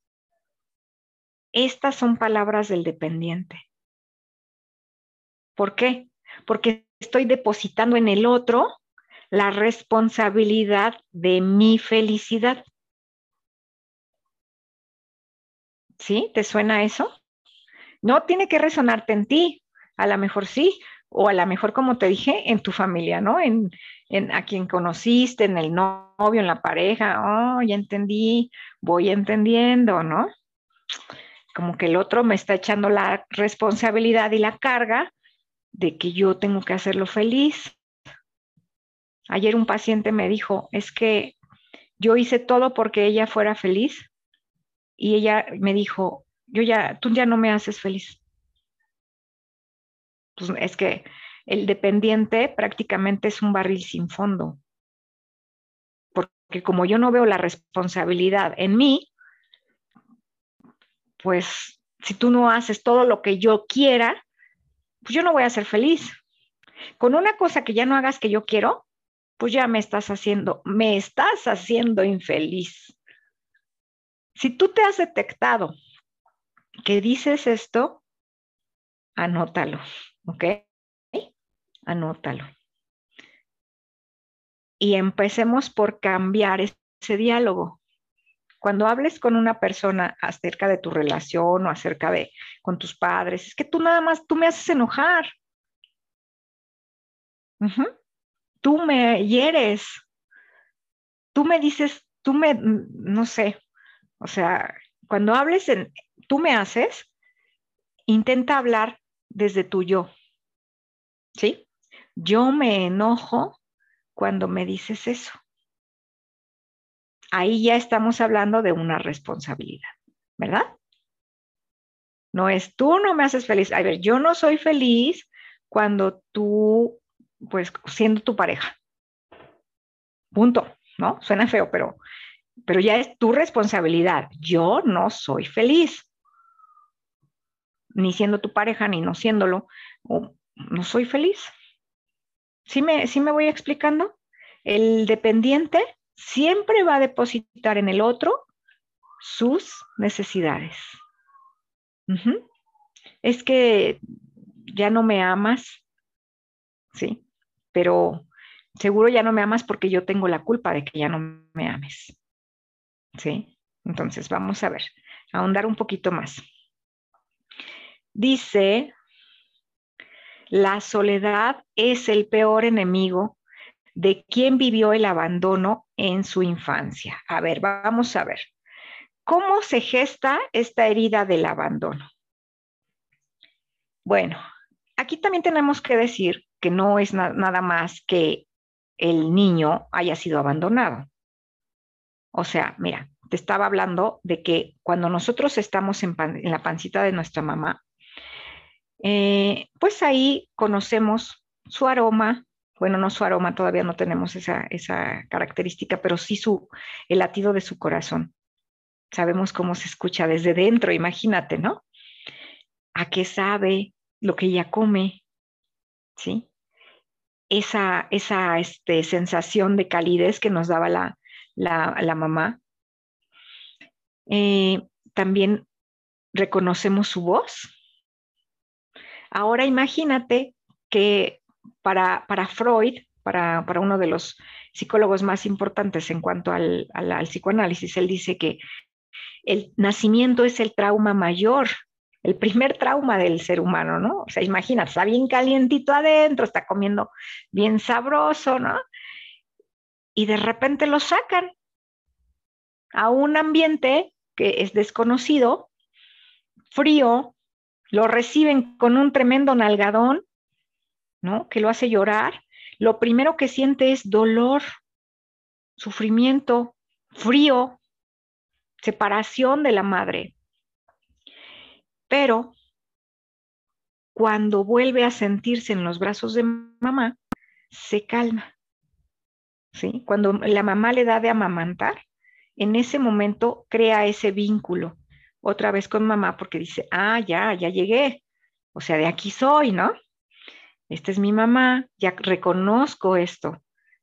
Estas son palabras del dependiente. ¿Por qué? Porque estoy depositando en el otro la responsabilidad de mi felicidad. ¿Sí? ¿Te suena eso? No tiene que resonarte en ti, a lo mejor sí, o a lo mejor, como te dije, en tu familia, ¿no? En, a quien conociste, en el novio, en la pareja, oh, ya entendí, voy entendiendo, ¿no? Como que el otro me está echando la responsabilidad y la carga de que yo tengo que hacerlo feliz. Ayer un paciente me dijo, es que yo hice todo porque ella fuera feliz y ella me dijo, yo ya, tú ya no me haces feliz. Pues es que el dependiente prácticamente es un barril sin fondo. Porque como yo no veo la responsabilidad en mí, pues si tú no haces todo lo que yo quiera, pues yo no voy a ser feliz. Con una cosa que ya no hagas que yo quiero, pues ya me estás haciendo, me estás haciendo infeliz. Si tú te has detectado que dices esto, anótalo, ¿ok? Anótalo. Y empecemos por cambiar ese diálogo. Cuando hables con una persona acerca de tu relación o acerca de con tus padres, es que tú nada más, tú me haces enojar. Tú me hieres. Tú me dices, tú me, no sé, o sea, cuando hables en, tú me haces, intenta hablar desde tu yo. ¿Sí? Yo me enojo cuando me dices eso. Ahí ya estamos hablando de una responsabilidad, ¿verdad? No es tú no me haces feliz. A ver, yo no soy feliz cuando tú, pues, siendo tu pareja. Punto, ¿no? Suena feo, pero, pero ya es tu responsabilidad. Yo no soy feliz ni siendo tu pareja, ni no siéndolo, no soy feliz. ¿Sí me, ¿Sí me voy explicando? El dependiente siempre va a depositar en el otro sus necesidades. Es que ya no me amas, ¿sí? Pero seguro ya no me amas porque yo tengo la culpa de que ya no me ames, ¿sí? Entonces, vamos a ver, ahondar un poquito más. Dice, la soledad es el peor enemigo de quien vivió el abandono en su infancia. A ver, vamos a ver. ¿Cómo se gesta esta herida del abandono? Bueno, aquí también tenemos que decir que no es nada más que el niño haya sido abandonado. O sea, mira, te estaba hablando de que cuando nosotros estamos en, la pancita de nuestra mamá, eh, pues ahí conocemos su aroma, bueno, no su aroma, todavía no tenemos esa, esa característica, pero sí su, el latido de su corazón. Sabemos cómo se escucha desde dentro, imagínate, ¿no? A qué sabe lo que ella come, ¿sí? Esa, esa este, sensación de calidez que nos daba la, la, mamá. Eh, también reconocemos su voz. Ahora imagínate que para, Freud, para, uno de los psicólogos más importantes en cuanto al, psicoanálisis, él dice que el nacimiento es el trauma mayor, el primer trauma del ser humano, ¿no? O sea, imagina, está bien calientito adentro, está comiendo bien sabroso, ¿no? Y de repente lo sacan a un ambiente que es desconocido, frío, lo reciben con un tremendo nalgadón ¿no? Que lo hace llorar, lo primero que siente es dolor, sufrimiento, frío, separación de la madre. Pero cuando vuelve a sentirse en los brazos de mamá, se calma. ¿Sí? Cuando la mamá le da de amamantar, en ese momento crea ese vínculo otra vez con mamá porque dice, ah, ya, ya llegué. O sea, de aquí soy, ¿no? esta es mi mamá, ya reconozco esto,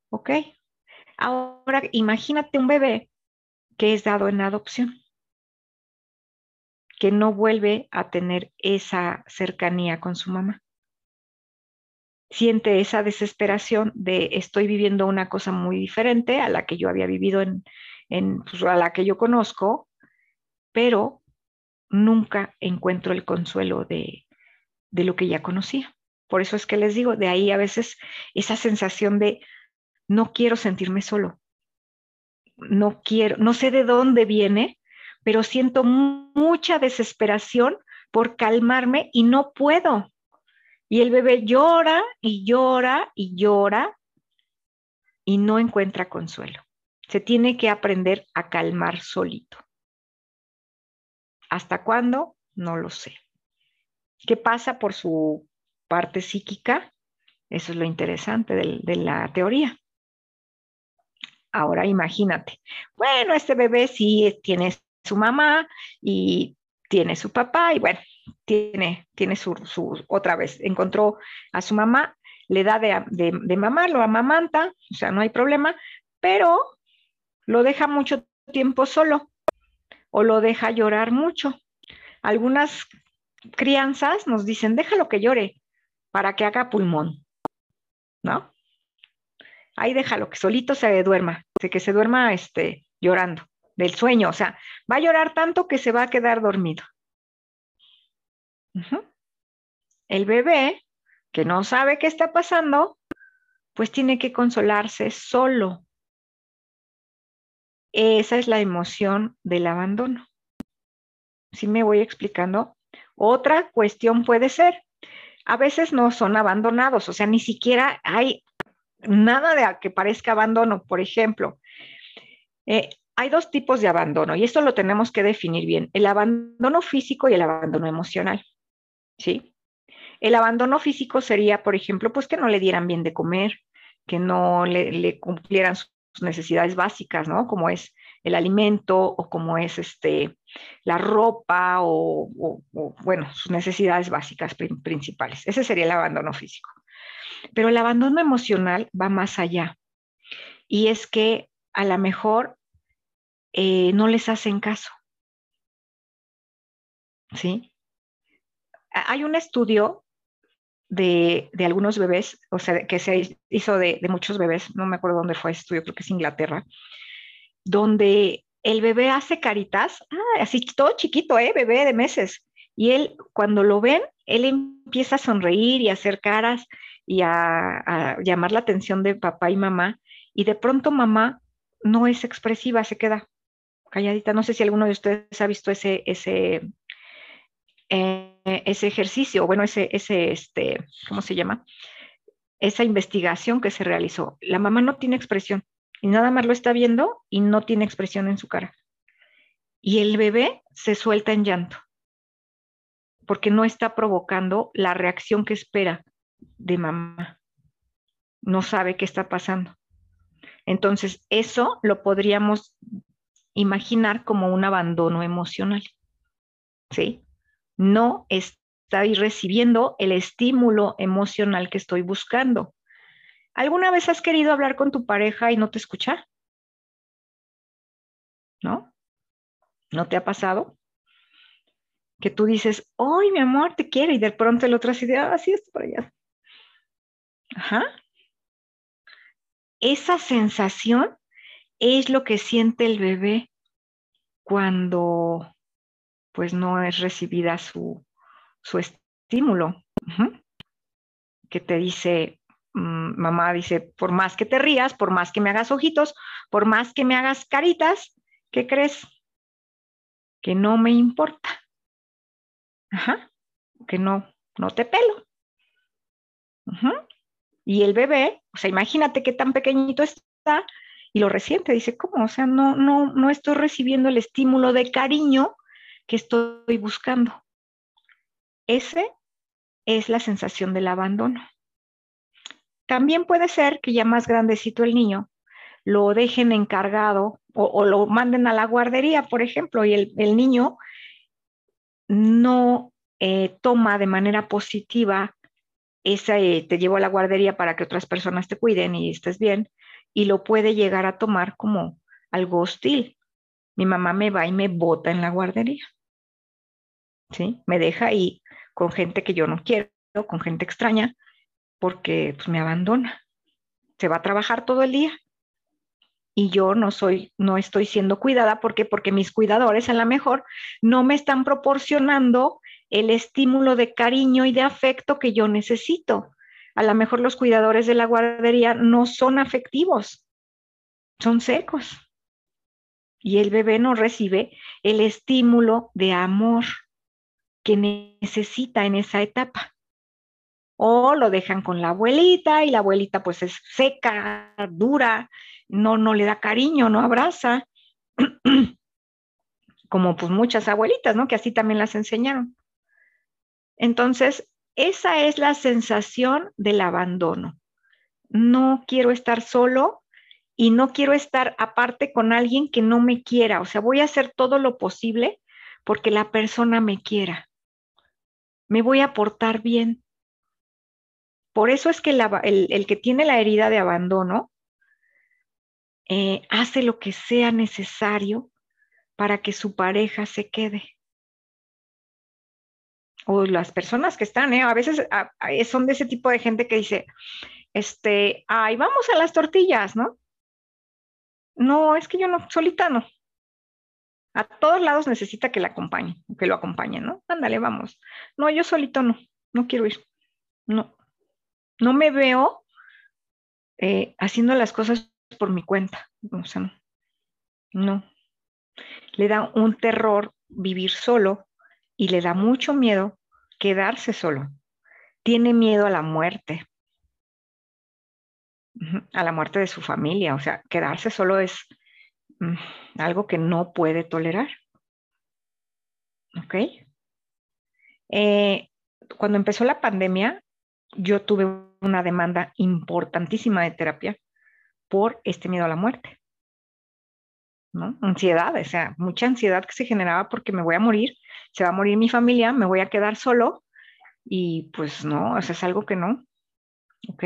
¿ok? Ahora imagínate un bebé que es dado en adopción, que no vuelve a tener esa cercanía con su mamá. Siente esa desesperación de estoy viviendo una cosa muy diferente a la que yo había vivido en, pues, a la que yo conozco, pero nunca encuentro el consuelo de, de lo que ya conocía. Por eso es que les digo, de ahí a veces esa sensación de no quiero sentirme solo. No quiero, no sé de dónde viene, pero siento mucha desesperación por calmarme y no puedo. Y el bebé llora y llora y llora y no encuentra consuelo. Se tiene que aprender a calmar solito. ¿Hasta cuándo? No lo sé. ¿Qué pasa por su parte psíquica. Eso es lo interesante de, la teoría. Ahora imagínate, bueno, este bebé sí tiene su mamá y tiene su papá y bueno, tiene, tiene su, otra vez, encontró a su mamá, le da de, de, mamá, lo amamanta, o sea, no hay problema, pero lo deja mucho tiempo solo o lo deja llorar mucho. Algunas crianzas nos dicen, déjalo que llore, para que haga pulmón, ¿no? Ahí déjalo, que solito se duerma, que se duerma este, llorando del sueño, o sea, va a llorar tanto que se va a quedar dormido. El bebé, que no sabe qué está pasando, pues tiene que consolarse solo. Esa es la emoción del abandono. ¿Sí me voy explicando? Otra cuestión puede ser, a veces no son abandonados, o sea, ni siquiera hay nada de que parezca abandono. Por ejemplo, eh, hay dos tipos de abandono y esto lo tenemos que definir bien, el abandono físico y el abandono emocional. ¿Sí? El abandono físico sería, por ejemplo, pues que no le dieran bien de comer, que no le, cumplieran sus necesidades básicas, ¿no? Como es el alimento o como es este, la ropa o, bueno, sus necesidades básicas principales. Ese sería el abandono físico. Pero el abandono emocional va más allá. Y es que a lo mejor eh, no les hacen caso. ¿sí? Hay un estudio de, algunos bebés, o sea, que se hizo de, muchos bebés, no me acuerdo dónde fue estudio, creo que es Inglaterra, donde el bebé hace caritas, ah, así todo chiquito, ¿eh? Bebé de meses. Y él, cuando lo ven, él empieza a sonreír y a hacer caras y a, llamar la atención de papá y mamá. Y de pronto mamá no es expresiva, se queda calladita. No sé si alguno de ustedes ha visto ese, ese, eh, ese ejercicio, bueno, ese, ese, este, ¿cómo se llama? Esa investigación que se realizó. La mamá no tiene expresión y nada más lo está viendo y no tiene expresión en su cara. Y el bebé se suelta en llanto porque no está provocando la reacción que espera de mamá. No sabe qué está pasando. Entonces, eso lo podríamos imaginar como un abandono emocional. ¿Sí? No estoy recibiendo el estímulo emocional que estoy buscando. ¿Alguna vez has querido hablar con tu pareja y no te escucha? ¿No? ¿No te ha pasado? Que tú dices, ¡ay, mi amor, te quiero! Y de pronto el otro así de, ah, sí, esto por allá. Ajá. Esa sensación es lo que siente el bebé cuando pues no es recibida su, estímulo. Que te dice, Mm, mamá dice, por más que te rías, por más que me hagas ojitos, por más que me hagas caritas, ¿qué crees? Que no me importa. Ajá, que no, no te pelo. Y el bebé, o sea, imagínate qué tan pequeñito está y lo resiente, dice, ¿cómo? O sea, no, no, no estoy recibiendo el estímulo de cariño que estoy buscando. Ese es la sensación del abandono. También puede ser que ya más grandecito el niño lo dejen encargado o, lo manden a la guardería, por ejemplo, y el, niño no eh, toma de manera positiva esa, eh, te llevo a la guardería para que otras personas te cuiden y estés bien, y lo puede llegar a tomar como algo hostil. Mi mamá me va y me bota en la guardería. ¿Sí? Me deja ahí con gente que yo no quiero, con gente extraña, porque pues, me abandona. Se va a trabajar todo el día y yo no soy, no estoy siendo cuidada porque porque mis cuidadores a lo mejor no me están proporcionando el estímulo de cariño y de afecto que yo necesito. A lo mejor los cuidadores de la guardería no son afectivos, son secos. Y el bebé no recibe el estímulo de amor que necesita en esa etapa o lo dejan con la abuelita y la abuelita pues es seca, dura, no, no le da cariño, no abraza, como pues muchas abuelitas, ¿no? Que así también las enseñaron. Entonces, esa es la sensación del abandono. No quiero estar solo y no quiero estar aparte con alguien que no me quiera. O sea, voy a hacer todo lo posible porque la persona me quiera. Me voy a portar bien. Por eso es que el, que tiene la herida de abandono eh, hace lo que sea necesario para que su pareja se quede. O las personas que están, ¿eh? a veces son de ese tipo de gente que dice, este, ay, vamos a las tortillas, ¿no? No, es que yo no, solita no. A todos lados necesita que la acompañe, que lo acompañen, ¿no? Ándale, vamos. No, yo solito no, no quiero ir. No, no me veo eh, haciendo las cosas por mi cuenta. O sea, no. Le da un terror vivir solo y le da mucho miedo quedarse solo. Tiene miedo a la muerte, a la muerte de su familia. O sea, quedarse solo es algo que no puede tolerar. ¿Ok? Eh, cuando empezó la pandemia, yo tuve una demanda importantísima de terapia por este miedo a la muerte. ¿no? Ansiedad, o sea, mucha ansiedad que se generaba porque me voy a morir, se va a morir mi familia, me voy a quedar solo y pues no, o sea, es algo que no. ¿Ok?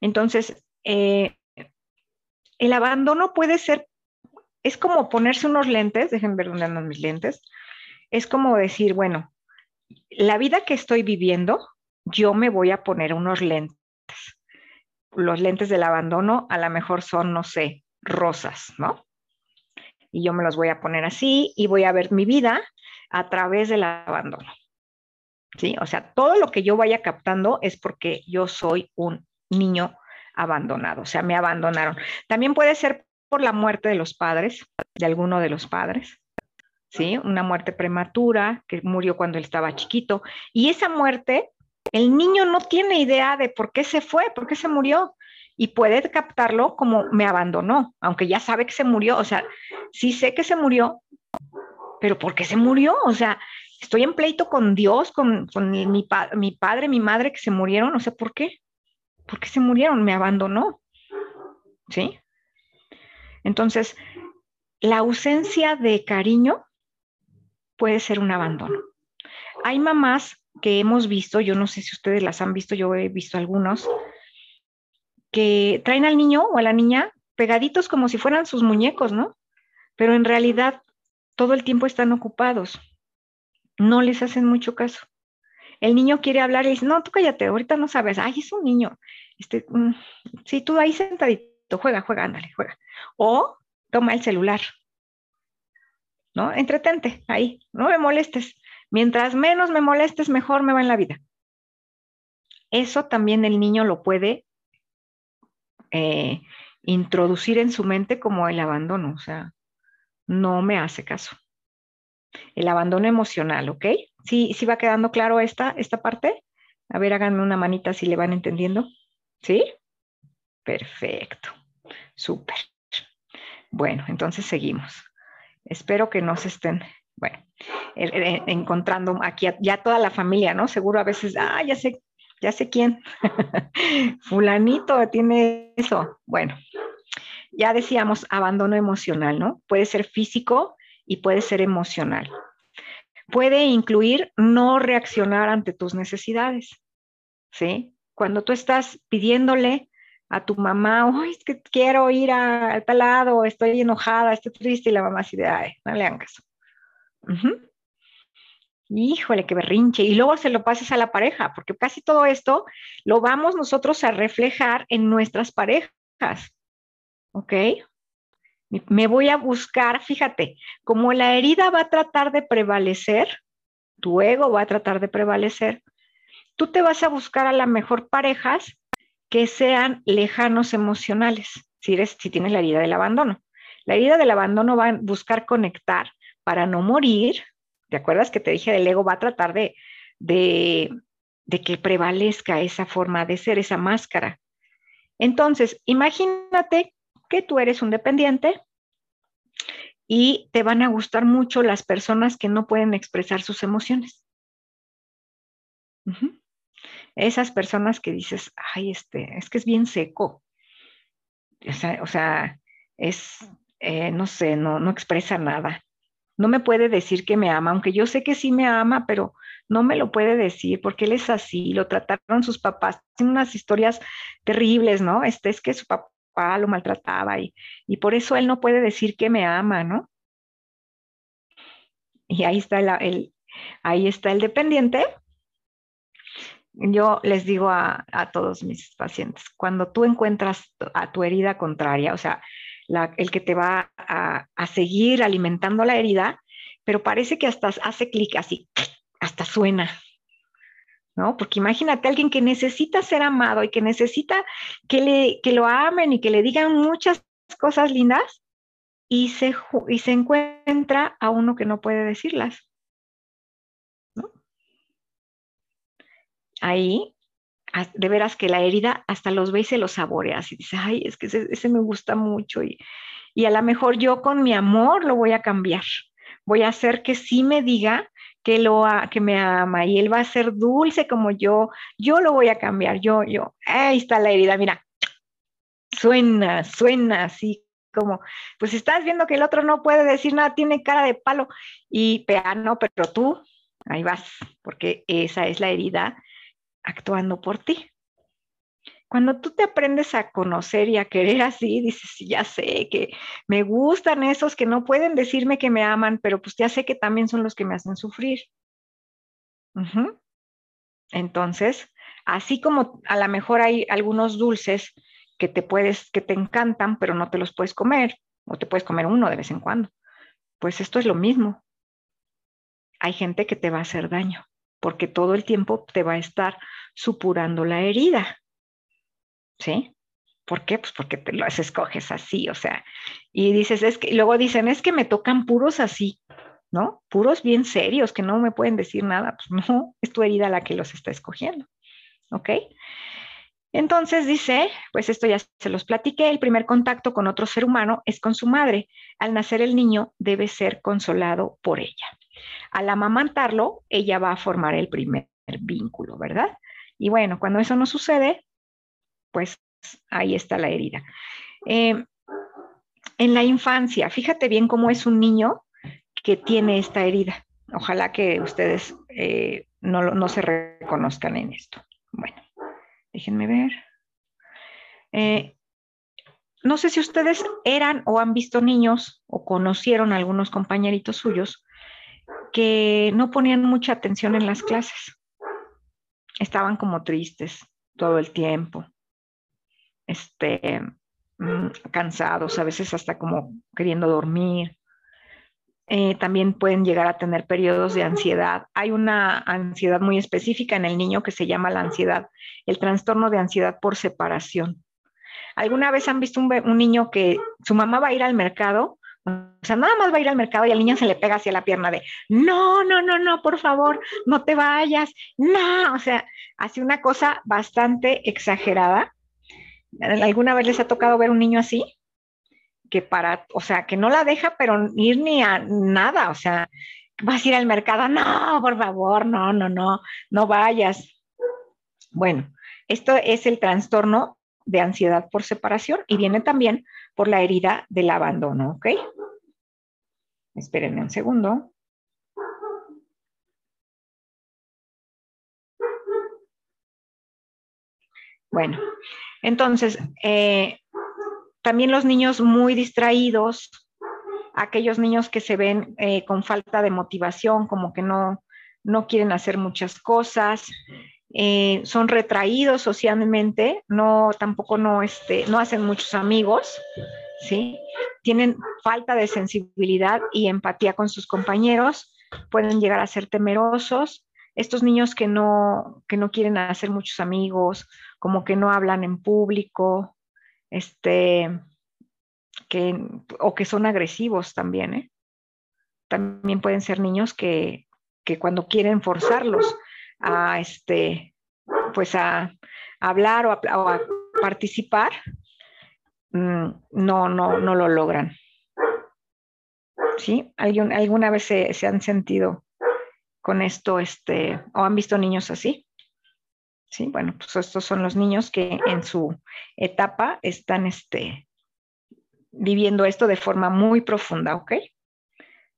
Entonces, eh, el abandono puede ser, es como ponerse unos lentes, déjenme ver dónde andan mis lentes, es como decir, bueno, la vida que estoy viviendo, yo me voy a poner unos lentes. Los lentes del abandono a lo mejor son, no sé, rosas, ¿no? Y yo me los voy a poner así y voy a ver mi vida a través del abandono. ¿Sí? O sea, todo lo que yo vaya captando es porque yo soy un niño abandonado, o sea, me abandonaron. También puede ser por la muerte de los padres, de alguno de los padres, ¿sí? Una muerte prematura que murió cuando él estaba chiquito. Y esa muerte, el niño no tiene idea de por qué se fue, por qué se murió. Y puede captarlo como me abandonó, aunque ya sabe que se murió. O sea, sí sé que se murió, pero ¿por qué se murió? O sea, estoy en pleito con Dios, con, mi, mi padre, mi madre que se murieron. O sea, ¿por qué? ¿Por qué se murieron? Me abandonó. ¿Sí? Entonces, la ausencia de cariño puede ser un abandono. Hay mamás que hemos visto, yo no sé si ustedes las han visto, yo he visto algunos, que traen al niño o a la niña pegaditos como si fueran sus muñecos, ¿no? Pero en realidad todo el tiempo están ocupados. No les hacen mucho caso. El niño quiere hablar y dice, no, tú cállate, ahorita no sabes, ay, es un niño. Este, mm, sí, tú ahí sentadito, juega, juega, ándale, juega. O toma el celular, ¿no? Entretente ahí, no me molestes. Mientras menos me molestes, mejor me va en la vida. Eso también el niño lo puede eh, introducir en su mente como el abandono, o sea, no me hace caso. El abandono emocional, ¿ok? ¿Sí, sí va quedando claro esta, esta parte? A ver, háganme una manita si le van entendiendo. ¿Sí? Perfecto. Súper. Bueno, entonces seguimos. Espero que no se estén, bueno, encontrando aquí ya toda la familia, ¿no? Seguro a veces, ah, ya sé, ya sé quién. Fulanito tiene eso. Bueno, ya decíamos abandono emocional, ¿no? Puede ser físico y puede ser emocional. Puede incluir no reaccionar ante tus necesidades, ¿sí? Cuando tú estás pidiéndole a tu mamá, ¡ay, es que quiero ir a, tal lado, estoy enojada, estoy triste, y la mamá así de, ay, no le hagan caso. Híjole, qué berrinche. Y luego se lo pases a la pareja, porque casi todo esto lo vamos nosotros a reflejar en nuestras parejas. ¿Ok? Me voy a buscar, fíjate, como la herida va a tratar de prevalecer, tu ego va a tratar de prevalecer, tú te vas a buscar a la mejor parejas que sean lejanos emocionales, si, eres, tienes la herida del abandono. La herida del abandono va a buscar conectar para no morir. ¿Te acuerdas que te dije del ego? Va a tratar de, de, de que prevalezca esa forma de ser, esa máscara. Entonces, imagínate que tú eres un dependiente y te van a gustar mucho las personas que no pueden expresar sus emociones esas personas que dices, ay, este, es que es bien seco. O sea, es, eh, no sé, no, no expresa nada. No me puede decir que me ama, aunque yo sé que sí me ama, pero no me lo puede decir porque él es así, lo trataron sus papás. Tiene unas historias terribles, ¿no? Este es que su papá lo maltrataba y, y por eso él no puede decir que me ama, ¿no? Y ahí está el, ahí está el dependiente yo les digo a, todos mis pacientes, cuando tú encuentras a tu herida contraria, o sea, el que te va a, seguir alimentando la herida, pero parece que hasta hace clic así, hasta suena, ¿no? Porque imagínate a alguien que necesita ser amado y que necesita que, le, que lo amen y que le digan muchas cosas lindas y se, y se encuentra a uno que no puede decirlas. Ahí, de veras que la herida hasta los ve y se los saborea, y dice, ay, es que ese, me gusta mucho y, y a lo mejor yo con mi amor lo voy a cambiar, voy a hacer que sí me diga que, lo, que me ama y él va a ser dulce como yo, yo lo voy a cambiar, yo, yo, ahí está la herida, mira, suena, suena así como, pues estás viendo que el otro no puede decir nada, tiene cara de palo y, pea, no, pero tú, ahí vas, porque esa es la herida actuando por ti. Cuando tú te aprendes a conocer y a querer así, dices, ya sé que me gustan esos que no pueden decirme que me aman, pero pues ya sé que también son los que me hacen sufrir. Entonces, así como a lo mejor hay algunos dulces que te puedes, que te encantan, pero no te los puedes comer, o te puedes comer uno de vez en cuando. Pues esto es lo mismo. Hay gente que te va a hacer daño, porque todo el tiempo te va a estar supurando la herida. ¿sí? ¿Por qué? Pues porque te las escoges así, o sea, y dices, es que, luego dicen, es que me tocan puros así, ¿no? Puros bien serios, que no me pueden decir nada, pues no, es tu herida la que los está escogiendo, ¿ok? Entonces dice, pues esto ya se los platiqué, el primer contacto con otro ser humano es con su madre. Al nacer el niño debe ser consolado por ella. Al amamantarlo, ella va a formar el primer vínculo, ¿verdad? Y bueno, cuando eso no sucede, pues ahí está la herida. Eh, en la infancia, fíjate bien cómo es un niño que tiene esta herida. Ojalá que ustedes eh, no, no, se reconozcan en esto. Bueno, déjenme ver. Eh, no sé si ustedes eran o han visto niños o conocieron a algunos compañeritos suyos que no ponían mucha atención en las clases. Estaban como tristes todo el tiempo este, mm, cansados, a veces hasta como queriendo dormir. Eh, también pueden llegar a tener periodos de ansiedad. Hay una ansiedad muy específica en el niño que se llama la ansiedad, el trastorno de ansiedad por separación. ¿Alguna vez han visto un, un niño que su mamá va a ir al mercado o sea, nada más va a ir al mercado y al niño se le pega hacia la pierna de, no, no, no, no, por favor, no te vayas, no, o sea, hace una cosa bastante exagerada ¿Alguna vez les ha tocado ver un niño así? Que para, o sea, que no la deja, pero ir ni a nada, o sea, vas a ir al mercado, no, por favor, no, no, no, no vayas. Bueno, esto es el trastorno de ansiedad por separación y viene también por la herida del abandono, ¿ok? Espérenme un segundo. Bueno, entonces, eh, también los niños muy distraídos, aquellos niños que se ven eh, con falta de motivación, como que no, no quieren hacer muchas cosas, eh, son retraídos socialmente, no, tampoco no, este, no hacen muchos amigos, ¿sí? Tienen falta de sensibilidad y empatía con sus compañeros, pueden llegar a ser temerosos. Estos niños que no, que no quieren hacer muchos amigos como que no hablan en público, este, que, o que son agresivos también, ¿eh? También pueden ser niños que, que cuando quieren forzarlos a, este, pues a, hablar o a, participar, mm, no, no, no lo logran. ¿Sí? ¿Alguna vez se, se, han sentido con esto, este, o han visto niños así? ¿sí? Bueno, pues estos son los niños que en su etapa están este, viviendo esto de forma muy profunda, ¿ok?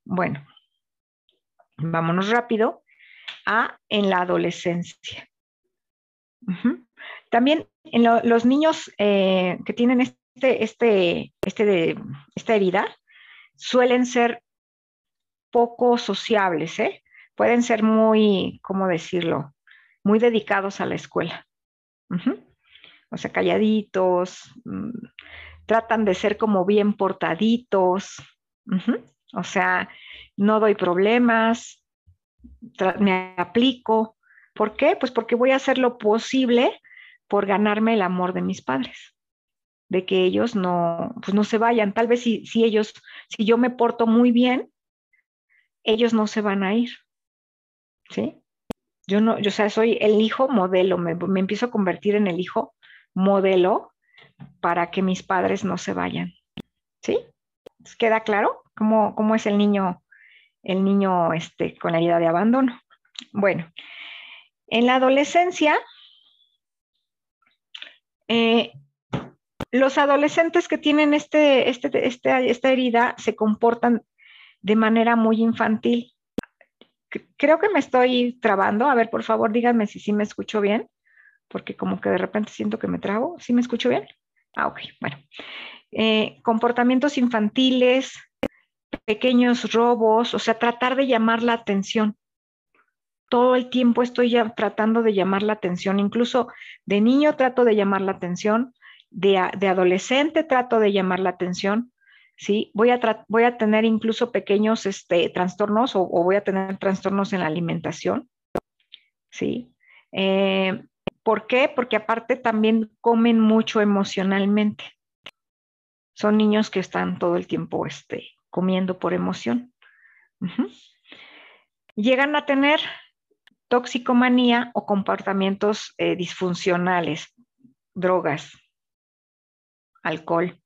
Bueno, vámonos rápido a en la adolescencia. También en los niños eh, que tienen este, este, este de, esta herida suelen ser poco sociables, ¿eh? Pueden ser muy, ¿cómo decirlo? muy dedicados a la escuela. O sea, calladitos, mm, tratan de ser como bien portaditos. O sea, no doy problemas, me aplico. ¿Por qué? Pues porque voy a hacer lo posible por ganarme el amor de mis padres, de que ellos no, pues no se vayan. Tal vez si, si ellos, si yo me porto muy bien, ellos no se van a ir. ¿Sí? Yo no, yo, sea, soy el hijo modelo, me, empiezo a convertir en el hijo modelo para que mis padres no se vayan. ¿Sí? ¿Queda claro cómo, cómo es el niño, el niño este, con la herida de abandono? Bueno, en la adolescencia, eh, los adolescentes que tienen este, este, este, esta herida se comportan de manera muy infantil creo que me estoy trabando. A ver, por favor, díganme si sí me escucho bien, porque como que de repente siento que me trago. ¿Sí me escucho bien? Ah, ok, bueno. Eh, comportamientos infantiles, pequeños robos, o sea, tratar de llamar la atención. Todo el tiempo estoy ya tratando de llamar la atención, incluso de niño trato de llamar la atención, de, adolescente trato de llamar la atención, ¿sí? Voy a, voy a tener incluso pequeños este, trastornos o, voy a tener trastornos en la alimentación, ¿sí? Eh, ¿Por qué? Porque aparte también comen mucho emocionalmente. Son niños que están todo el tiempo este, comiendo por emoción. Llegan a tener toxicomanía o comportamientos eh, disfuncionales, drogas, alcohol.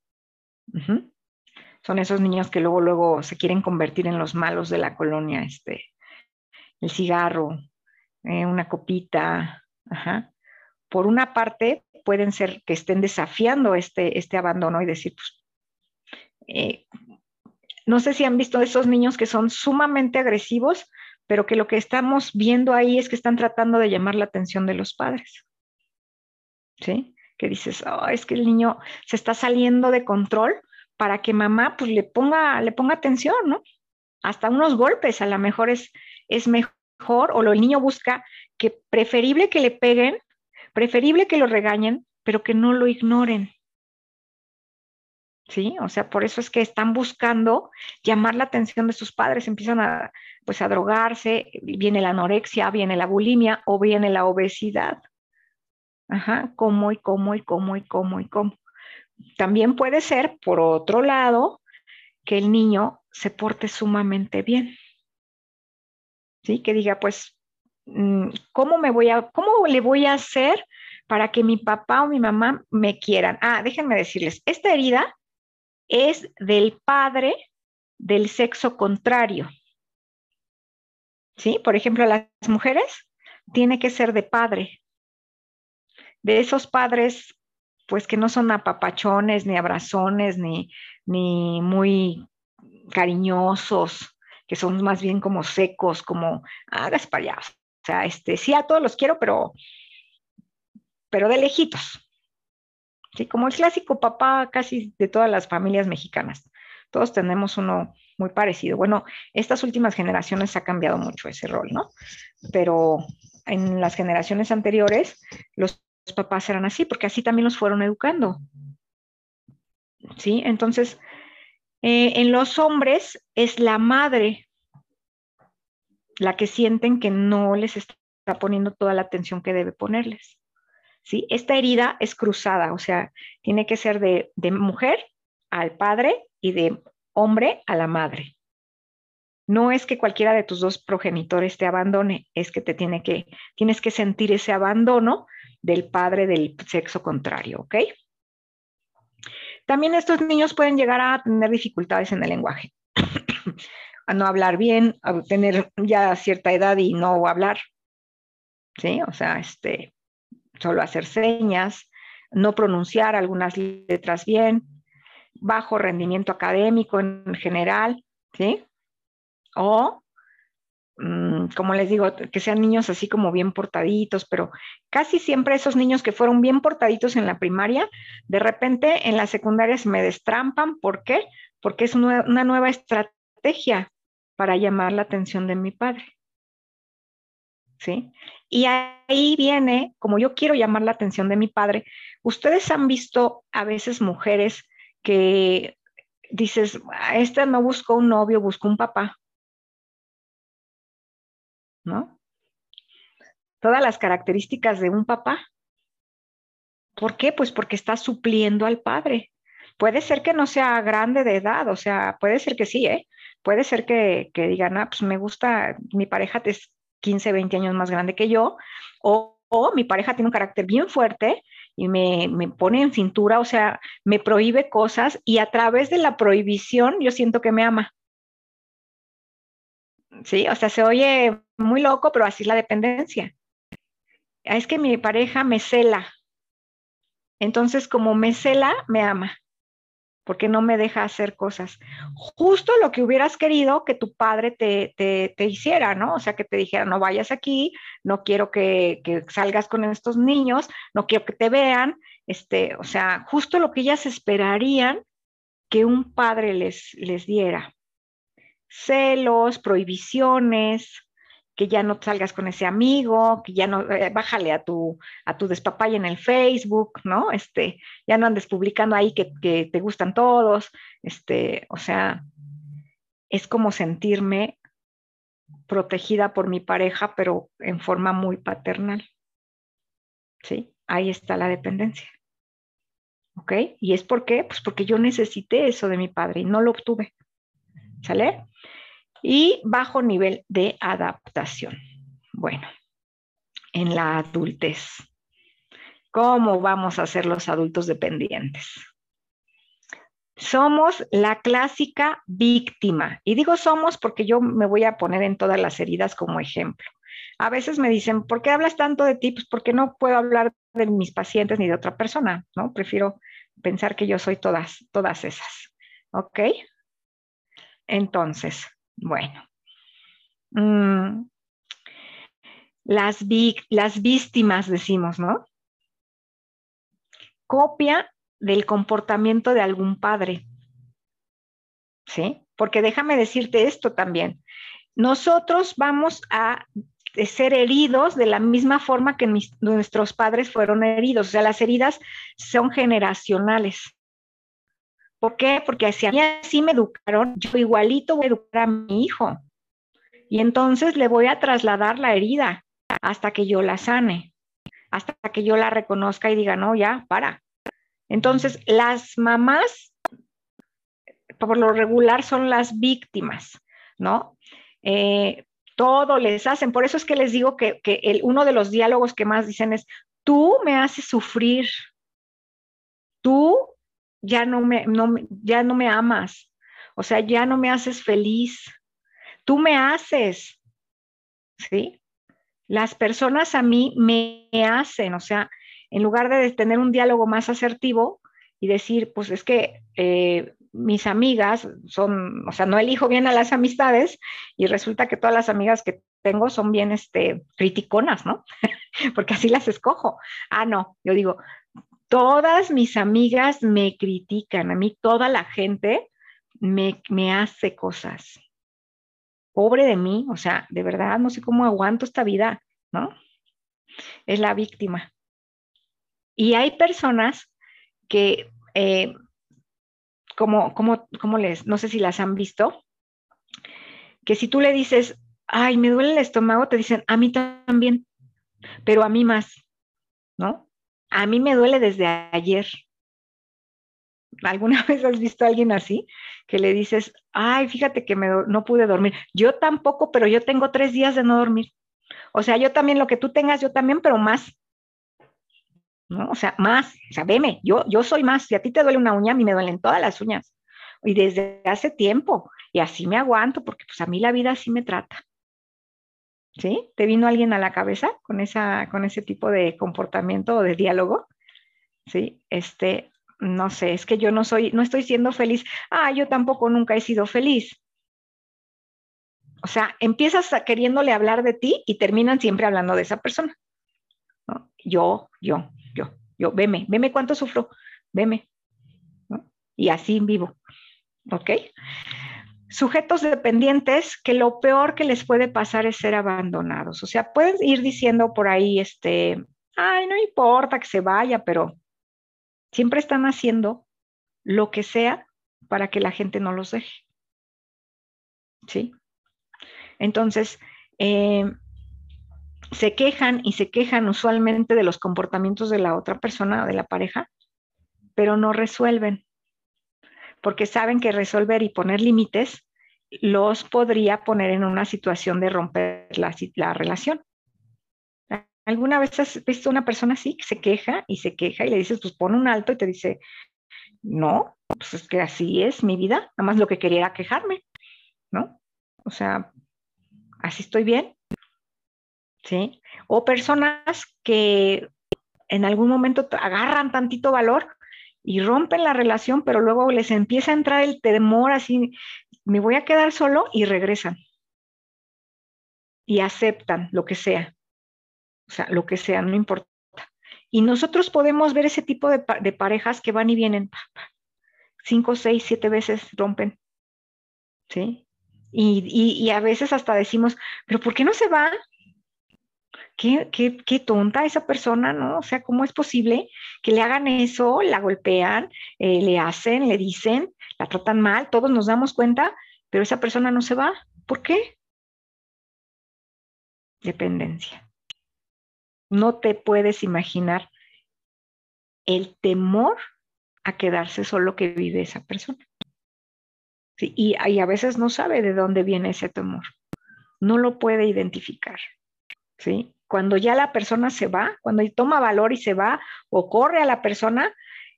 Son esos niños que luego, luego se quieren convertir en los malos de la colonia, este, el cigarro, eh, una copita. Por una parte, pueden ser que estén desafiando este, este abandono y decir, pues, eh, no sé si han visto esos niños que son sumamente agresivos, pero que lo que estamos viendo ahí es que están tratando de llamar la atención de los padres. ¿Sí? Que dices, oh, es que el niño se está saliendo de control para que mamá pues le ponga, le ponga atención, ¿no? Hasta unos golpes a lo mejor es, es mejor, o el niño busca que preferible que le peguen, preferible que lo regañen, pero que no lo ignoren. ¿Sí? O sea, por eso es que están buscando llamar la atención de sus padres, empiezan a, pues, a drogarse, viene la anorexia, viene la bulimia o viene la obesidad. Ajá, como y como y como y como y como. También puede ser, por otro lado, que el niño se porte sumamente bien. ¿Sí? Que diga, pues, mm, ¿cómo me voy a, cómo le voy a hacer para que mi papá o mi mamá me quieran? Ah, déjenme decirles, esta herida es del padre del sexo contrario. ¿Sí? Por ejemplo, las mujeres tiene que ser de padre. De esos padres, pues que no son apapachones, ni abrazones, ni, ni muy cariñosos, que son más bien como secos, como hagas para allá. O sea, este, sí, a todos los quiero, pero, pero de lejitos. ¿Sí? Como el clásico papá casi de todas las familias mexicanas. Todos tenemos uno muy parecido. Bueno, estas últimas generaciones ha cambiado mucho ese rol, ¿no? Pero en las generaciones anteriores, los papás eran así, porque así también los fueron educando. ¿Sí? Entonces, eh, en los hombres es la madre la que sienten que no les está poniendo toda la atención que debe ponerles. ¿Sí? Esta herida es cruzada, o sea, tiene que ser de, mujer al padre y de hombre a la madre. No es que cualquiera de tus dos progenitores te abandone, es que te tiene que, tienes que sentir ese abandono del padre del sexo contrario, ¿ok? También estos niños pueden llegar a tener dificultades en el lenguaje, a no hablar bien, a tener ya cierta edad y no hablar, ¿sí? O sea, este, solo hacer señas, no pronunciar algunas letras bien, bajo rendimiento académico en general, ¿sí? O, mm, como les digo, que sean niños así como bien portaditos, pero casi siempre esos niños que fueron bien portaditos en la primaria, de repente en la secundaria se me destrampan. ¿Por qué? Porque es una nueva estrategia para llamar la atención de mi padre. ¿Sí? Y ahí viene, como yo quiero llamar la atención de mi padre, ustedes han visto a veces mujeres que dices, ah, esta no buscó un novio, buscó un papá. ¿No? Todas las características de un papá. ¿Por qué? Pues porque está supliendo al padre. Puede ser que no sea grande de edad, o sea, puede ser que sí, ¿eh? Puede ser que, que digan, ah, pues me gusta, mi pareja es 15, 20 años más grande que yo, o, mi pareja tiene un carácter bien fuerte y me, me, pone en cintura, o sea, me prohíbe cosas y a través de la prohibición yo siento que me ama. Sí, o sea, se oye muy loco, pero así es la dependencia. Es que mi pareja me cela. Entonces, como me cela, me ama. Porque no me deja hacer cosas. Justo lo que hubieras querido que tu padre te, te, hiciera, ¿no? O sea, que te dijera, no vayas aquí, no quiero que, que, salgas con estos niños, no quiero que te vean, este, o sea, justo lo que ellas esperarían que un padre les, les diera. Celos, prohibiciones, que ya no salgas con ese amigo, que ya no, eh, bájale a tu, a tu despapaya en el Facebook, ¿no? Este, ya no andes publicando ahí que, que te gustan todos, este, o sea, es como sentirme protegida por mi pareja, pero en forma muy paternal. ¿Sí? Ahí está la dependencia. ¿Ok? ¿Y es por qué? Pues porque yo necesité eso de mi padre y no lo obtuve. ¿Sale? Y bajo nivel de adaptación. Bueno, en la adultez, ¿cómo vamos a ser los adultos dependientes? Somos la clásica víctima. Y digo somos porque yo me voy a poner en todas las heridas como ejemplo. A veces me dicen, ¿por qué hablas tanto de ti? Pues porque no puedo hablar de mis pacientes ni de otra persona, ¿no? Prefiero pensar que yo soy todas, todas esas. ¿Ok? Entonces, bueno. Mm, las, las víctimas, decimos, ¿no? Copia del comportamiento de algún padre. ¿Sí? Porque déjame decirte esto también. Nosotros vamos a ser heridos de la misma forma que nuestros padres fueron heridos. O sea, las heridas son generacionales. ¿Por qué? Porque si a mí así me educaron, yo igualito voy a educar a mi hijo. Y entonces le voy a trasladar la herida hasta que yo la sane, hasta que yo la reconozca y diga, no, ya, para. Entonces, las mamás, por lo regular, son las víctimas, ¿no? Eh, todo les hacen. Por eso es que les digo que, el, uno de los diálogos que más dicen es, tú me haces sufrir, tú ya no me, ya no me amas, o sea, ya no me haces feliz, tú me haces, ¿sí? Las personas a mí me hacen, o sea, en lugar de tener un diálogo más asertivo y decir, pues es que eh, mis amigas son, o sea, no elijo bien a las amistades y resulta que todas las amigas que tengo son bien, este, criticonas, ¿no? Porque así las escojo. Ah, no, yo digo, todas mis amigas me critican, a mí toda la gente me, me hace cosas. Pobre de mí, o sea, de verdad no sé cómo aguanto esta vida, ¿no? Es la víctima. Y hay personas que, eh, como, como, como les, no sé si las han visto, que si tú le dices, ay, me duele el estómago, te dicen, a mí también, pero a mí más, ¿no? A mí me duele desde ayer. ¿Alguna vez has visto a alguien así? Que le dices, ay, fíjate que no pude dormir. Yo tampoco, pero yo tengo tres días de no dormir. O sea, yo también lo que tú tengas, yo también, pero más. ¿No? O sea, más. O sea, veme, yo, yo soy más. Si a ti te duele una uña, a mí me duelen todas las uñas. Y desde hace tiempo. Y así me aguanto, porque pues a mí la vida así me trata. ¿Sí? ¿Te vino alguien a la cabeza con, esa, con ese tipo de comportamiento o de diálogo? Sí, este, no sé, es que yo no soy, no estoy siendo feliz. Ah, yo tampoco nunca he sido feliz. O sea, empiezas queriéndole hablar de ti y terminan siempre hablando de esa persona. Yo, yo, yo, yo, veme, veme cuánto sufro, veme. Y así vivo. ¿Ok? Sujetos dependientes que lo peor que les puede pasar es ser abandonados. O sea, pueden ir diciendo por ahí, este, ay, no importa que se vaya, pero siempre están haciendo lo que sea para que la gente no los deje. ¿Sí? Entonces, eh, se quejan y se quejan usualmente de los comportamientos de la otra persona, de la pareja, pero no resuelven porque saben que resolver y poner límites los podría poner en una situación de romper la, relación. ¿Alguna vez has visto una persona así que se queja y se queja y le dices, pues pon un alto y te dice, no, pues es que así es mi vida, nada más lo que quería era quejarme, ¿no? O sea, así estoy bien, ¿sí? O personas que en algún momento agarran tantito valor y rompen la relación, pero luego les empieza a entrar el temor así, me voy a quedar solo y regresan. Y aceptan lo que sea. O sea, lo que sea, no importa. Y nosotros podemos ver ese tipo de, parejas que van y vienen, cinco, seis, siete veces rompen. ¿Sí? Y, y, a veces hasta decimos, pero ¿por qué no se va? Qué, tonta esa persona, ¿no? O sea, ¿cómo es posible que le hagan eso, la golpean, eh, le hacen, le dicen, la tratan mal, todos nos damos cuenta, pero esa persona no se va? ¿Por qué? Dependencia. No te puedes imaginar el temor a quedarse solo que vive esa persona. Sí, y, y, a veces no sabe de dónde viene ese temor. No lo puede identificar. ¿sí? Cuando ya la persona se va, cuando toma valor y se va o corre a la persona,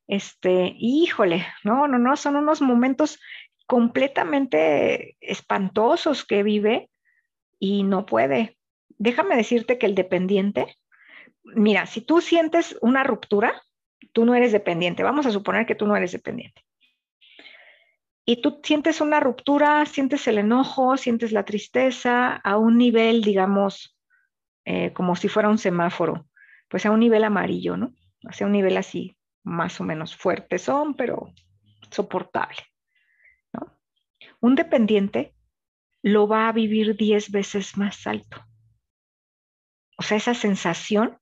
este, híjole, no, no, no, son unos momentos completamente espantosos que vive y no puede. Déjame decirte que el dependiente, mira, si tú sientes una ruptura, tú no eres dependiente, vamos a suponer que tú no eres dependiente. Y tú sientes una ruptura, sientes el enojo, sientes la tristeza a un nivel, digamos, eh, como si fuera un semáforo, pues a un nivel amarillo, ¿no? A un nivel así, más o menos fuerte son, pero soportable. ¿no? Un dependiente lo va a vivir 10 veces más alto. O sea, esa sensación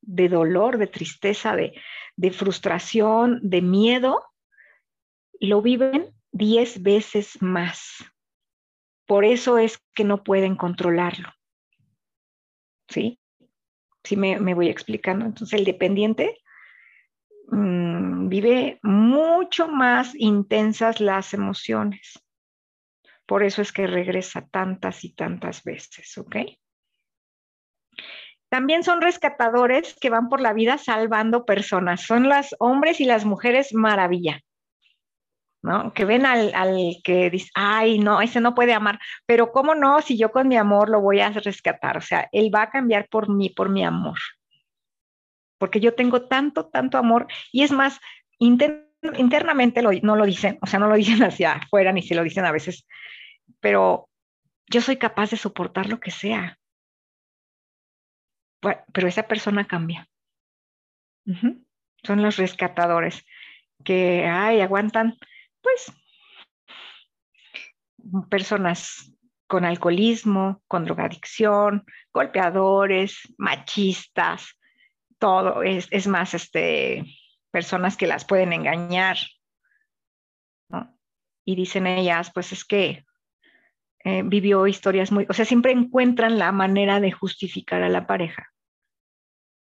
de dolor, de tristeza, de, de frustración, de miedo, lo viven 10 veces más. Por eso es que no pueden controlarlo. ¿Sí? Sí me, voy explicando. Entonces el dependiente mm, vive mucho más intensas las emociones. Por eso es que regresa tantas y tantas veces, ¿ok? También son rescatadores que van por la vida salvando personas. Son las hombres y las mujeres maravilla. ¿No? Que ven al, que dice, ay, no, ese no puede amar, pero ¿cómo no? Si yo con mi amor lo voy a rescatar, o sea, él va a cambiar por mí, por mi amor, porque yo tengo tanto, tanto amor, y es más, internamente no lo dicen, o sea, no lo dicen hacia afuera, ni se lo dicen a veces, pero yo soy capaz de soportar lo que sea. Pero esa persona cambia. Son los rescatadores que, ay, aguantan pues, personas con alcoholismo, con drogadicción, golpeadores, machistas, todo, es, más, este, personas que las pueden engañar, Y dicen ellas, pues es que eh, vivió historias muy, o sea, siempre encuentran la manera de justificar a la pareja.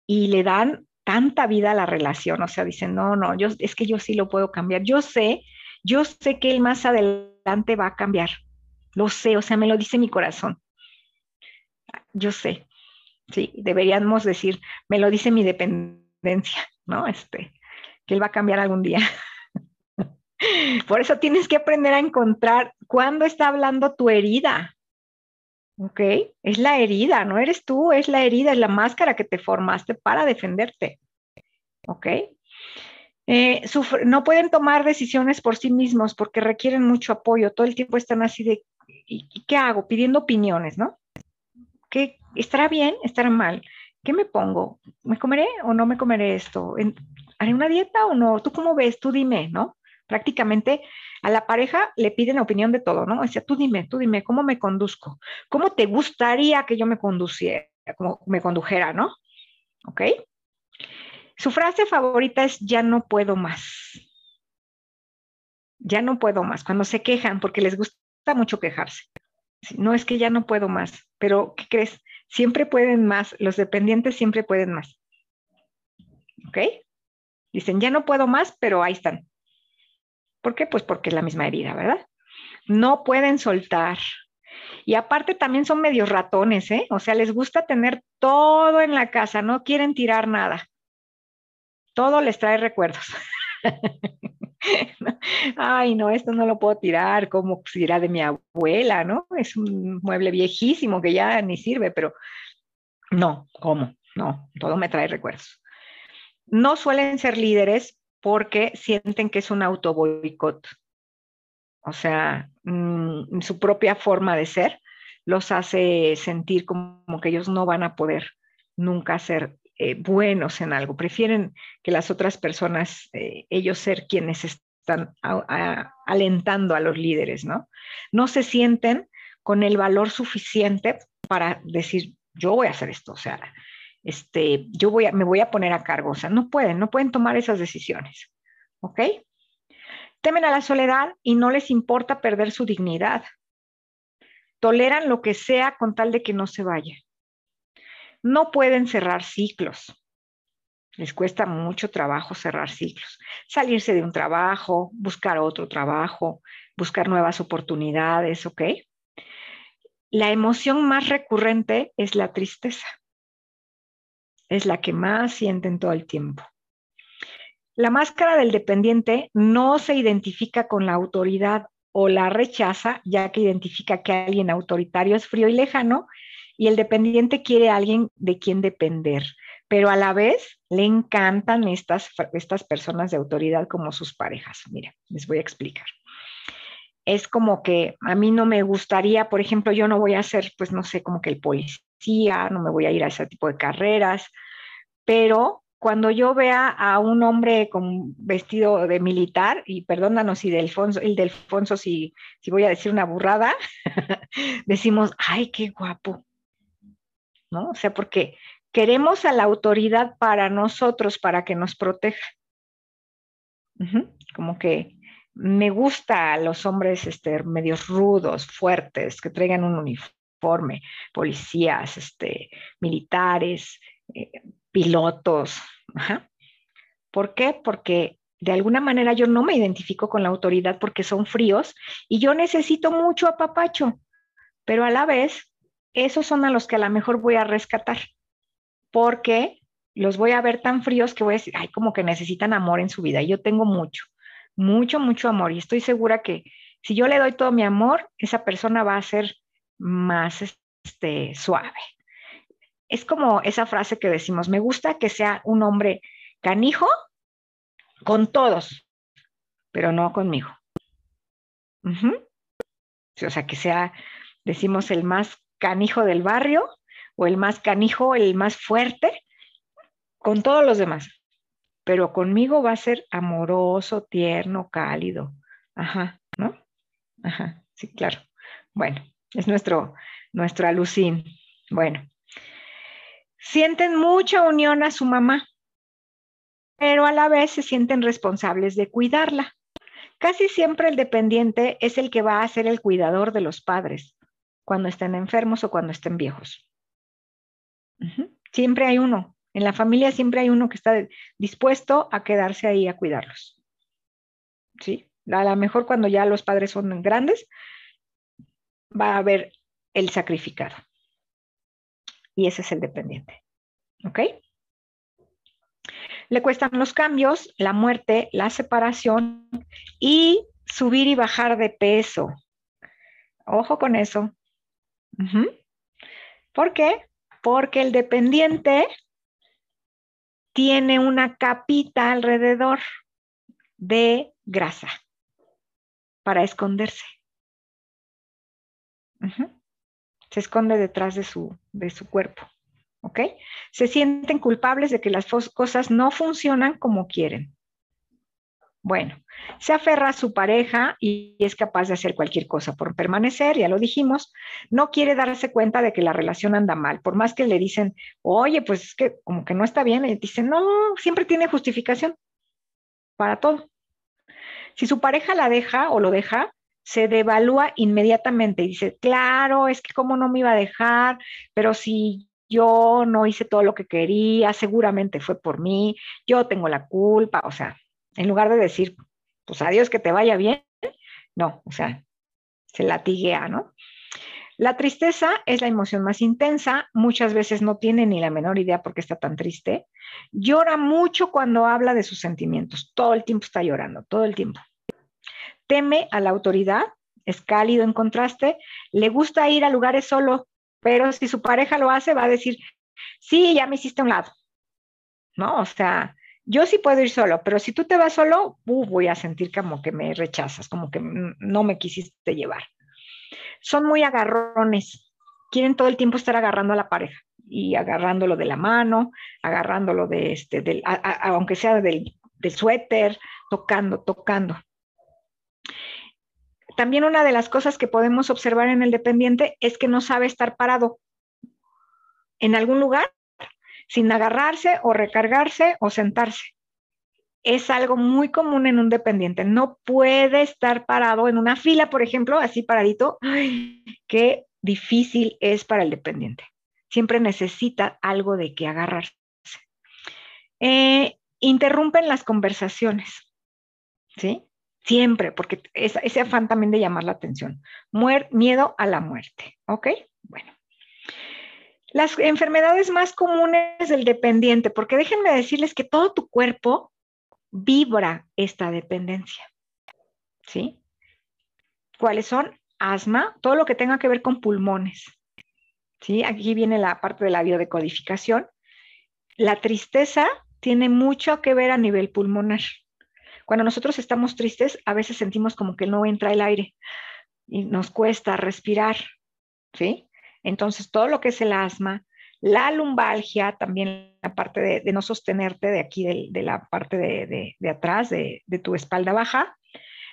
Y le dan tanta vida a la relación, o sea, dicen, no, no, yo, es que yo sí lo puedo cambiar, yo sé yo sé que él más adelante va a cambiar. Lo sé, o sea, me lo dice mi corazón. Yo sé. Sí, deberíamos decir, me lo dice mi dependencia, ¿no? Este, que él va a cambiar algún día. Por eso tienes que aprender a encontrar cuándo está hablando tu herida. ¿Ok? Es la herida, no eres tú, es la herida, es la máscara que te formaste para defenderte. ¿Ok? Eh, no pueden tomar decisiones por sí mismos porque requieren mucho apoyo. Todo el tiempo están así de, ¿y, qué hago? Pidiendo opiniones, ¿no? ¿Qué, ¿Estará bien? ¿Estará mal? ¿Qué me pongo? ¿Me comeré o no me comeré esto? ¿Haré una dieta o no? ¿Tú cómo ves? Tú dime, ¿no? Prácticamente a la pareja le piden opinión de todo, ¿no? O sea, tú dime, tú dime, ¿cómo me conduzco? ¿Cómo te gustaría que yo me conduciera, como me condujera, ¿no? ¿Ok? Su frase favorita es ya no puedo más. Ya no puedo más. Cuando se quejan, porque les gusta mucho quejarse. No es que ya no puedo más, pero ¿qué crees? Siempre pueden más. Los dependientes siempre pueden más. ¿Ok? Dicen, ya no puedo más, pero ahí están. ¿Por qué? Pues porque es la misma herida, ¿verdad? No pueden soltar. Y aparte también son medios ratones, ¿eh? O sea, les gusta tener todo en la casa, no quieren tirar nada todo les trae recuerdos. Ay, no, esto no lo puedo tirar, como si era de mi abuela, ¿no? Es un mueble viejísimo que ya ni sirve, pero no, ¿cómo? No, todo me trae recuerdos. No suelen ser líderes porque sienten que es un auto boicot. O sea, mm, su propia forma de ser los hace sentir como que ellos no van a poder nunca ser eh, buenos en algo. Prefieren que las otras personas, eh, ellos ser quienes están alentando a los líderes, ¿no? No se sienten con el valor suficiente para decir, yo voy a hacer esto, o sea, este, yo voy a, me voy a poner a cargo, o sea, no pueden, no pueden tomar esas decisiones, ¿ok? Temen a la soledad y no les importa perder su dignidad. Toleran lo que sea con tal de que no se vaya. No pueden cerrar ciclos. Les cuesta mucho trabajo cerrar ciclos. Salirse de un trabajo, buscar otro trabajo, buscar nuevas oportunidades, ¿ok? La emoción más recurrente es la tristeza. Es la que más sienten todo el tiempo. La máscara del dependiente no se identifica con la autoridad o la rechaza, ya que identifica que alguien autoritario es frío y lejano, y el dependiente quiere a alguien de quien depender, pero a la vez le encantan estas, estas personas de autoridad como sus parejas. Mira, les voy a explicar. Es como que a mí no me gustaría, por ejemplo, yo no voy a ser, pues no sé, como que el policía, no me voy a ir a ese tipo de carreras, pero cuando yo vea a un hombre con vestido de militar, y perdónanos si de Alfonso, el de si, si voy a decir una burrada, decimos, ay, qué guapo, ¿no? O sea, porque queremos a la autoridad para nosotros, para que nos proteja. Como que me gusta a los hombres este, medios rudos, fuertes, que traigan un uniforme, policías, este, militares, eh, pilotos. ¿Por qué? Porque de alguna manera yo no me identifico con la autoridad porque son fríos y yo necesito mucho a Papacho, pero a la vez esos son a los que a lo mejor voy a rescatar porque los voy a ver tan fríos que voy a decir, ay, como que necesitan amor en su vida. Y yo tengo mucho, mucho, mucho amor y estoy segura que si yo le doy todo mi amor, esa persona va a ser más este, suave es como esa frase que decimos, me gusta que sea un hombre canijo con todos, pero no conmigo. O sea, que sea, decimos, el más canijo del barrio o el más canijo, el más fuerte, con todos los demás. Pero conmigo va a ser amoroso, tierno, cálido. Ajá, ¿no? Ajá, sí, claro. Bueno, es nuestro, nuestro alucín. Bueno, sienten mucha unión a su mamá, pero a la vez se sienten responsables de cuidarla. Casi siempre el dependiente es el que va a ser el cuidador de los padres cuando estén enfermos o cuando estén viejos. Siempre hay uno. En la familia siempre hay uno que está dispuesto a quedarse ahí a cuidarlos. ¿Sí? A lo mejor cuando ya los padres son grandes, va a haber el sacrificado y ese es el dependiente. ¿Ok? Le cuestan los cambios, la muerte, la separación y subir y bajar de peso. Ojo con eso. ¿Por qué? Porque el dependiente tiene una capita alrededor de grasa para esconderse se esconde detrás de su, de su cuerpo. ¿Ok? Se sienten culpables de que las cosas no funcionan como quieren. Bueno, se aferra a su pareja y es capaz de hacer cualquier cosa por permanecer, ya lo dijimos. No quiere darse cuenta de que la relación anda mal, por más que le dicen, oye, pues es que como que no está bien, y dicen, no, siempre tiene justificación para todo. Si su pareja la deja o lo deja, se devalúa inmediatamente y dice, claro, es que cómo no me iba a dejar, pero si yo no hice todo lo que quería, seguramente fue por mí, yo tengo la culpa, o sea, en lugar de decir, pues adiós, que te vaya bien, no, o sea, se latiguea, ¿no? La tristeza es la emoción más intensa, muchas veces no tiene ni la menor idea por qué está tan triste. Llora mucho cuando habla de sus sentimientos, todo el tiempo está llorando, todo el tiempo teme a la autoridad, es cálido en contraste, le gusta ir a lugares solo, pero si su pareja lo hace, va a decir, sí, ya me hiciste a un lado, ¿no? O sea, Yo sí puedo ir solo, pero si tú te vas solo, uh, voy a sentir como que me rechazas, como que no me quisiste llevar. Son muy agarrones, quieren todo el tiempo estar agarrando a la pareja y agarrándolo de la mano, agarrándolo de este, del, aunque sea del, del suéter, tocando, tocando. También una de las cosas que podemos observar en el dependiente es que no sabe estar parado en algún lugar sin agarrarse o recargarse o sentarse. Es algo muy común en un dependiente. No puede estar parado en una fila, por ejemplo, así paradito. qué difícil es para el dependiente. Siempre necesita algo de que agarrarse. Eh, interrumpen las conversaciones. ¿Sí? Siempre, porque ese afán también de llamar la atención. miedo a la muerte. ¿Ok? Bueno. Las enfermedades más comunes del dependiente, porque déjenme decirles que todo tu cuerpo vibra esta dependencia. ¿Sí? ¿Cuáles son? Asma, todo lo que tenga que ver con pulmones. ¿Sí? Aquí viene la parte de la biodecodificación. La tristeza tiene mucho que ver a nivel pulmonar. Cuando nosotros estamos tristes, a veces sentimos como que no entra el aire y nos cuesta respirar, ¿sí? Entonces, todo lo que es el asma, la lumbalgia, también la parte de, no sostenerte de aquí, de, la parte de, atrás, de, tu espalda baja.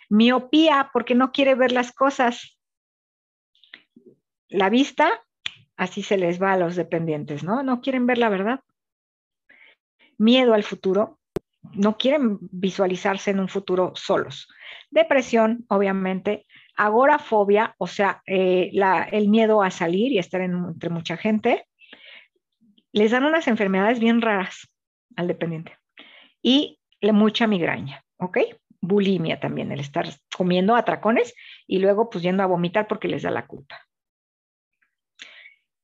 Miopía, porque no quiere ver las cosas. La vista, así se les va a los dependientes, ¿no? No quieren ver la verdad. Miedo al futuro, no quieren visualizarse en un futuro solos. Depresión, obviamente, agorafobia, o sea, eh, el miedo a salir y estar entre mucha gente, les dan unas enfermedades bien raras al dependiente. Y mucha migraña, ¿ok? Bulimia también, el estar comiendo atracones y luego pues yendo a vomitar porque les da la culpa.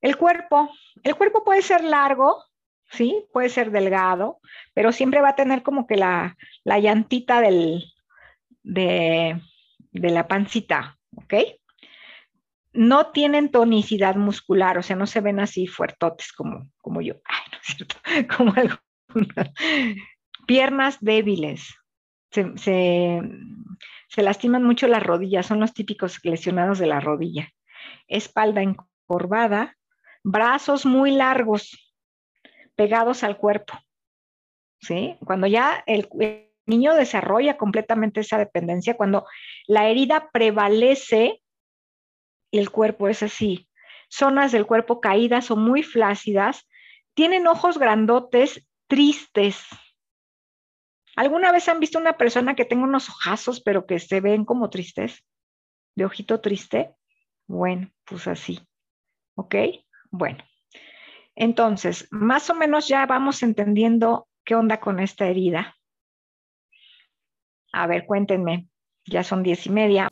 El cuerpo, el cuerpo puede ser largo, ¿sí? Puede ser delgado, pero siempre va a tener como que la, la llantita del, de, de la pancita, ¿ok? No tienen tonicidad muscular, o sea, no se ven así fuertotes como, como yo. Ay, no es cierto, como algunas. Piernas débiles. Se, se, se lastiman mucho las rodillas, son los típicos lesionados de la rodilla. Espalda encorvada, brazos muy largos, pegados al cuerpo. ¿Sí? Cuando ya el, niño desarrolla completamente esa dependencia cuando la herida prevalece el cuerpo es así. Zonas del cuerpo caídas o muy flácidas, tienen ojos grandotes, tristes. ¿Alguna vez han visto una persona que tenga unos ojazos pero que se ven como tristes? ¿De ojito triste? Bueno, pues así. ¿Ok? Bueno. Entonces, más o menos ya vamos entendiendo qué onda con esta herida. A ver, cuéntenme, ya son diez y media.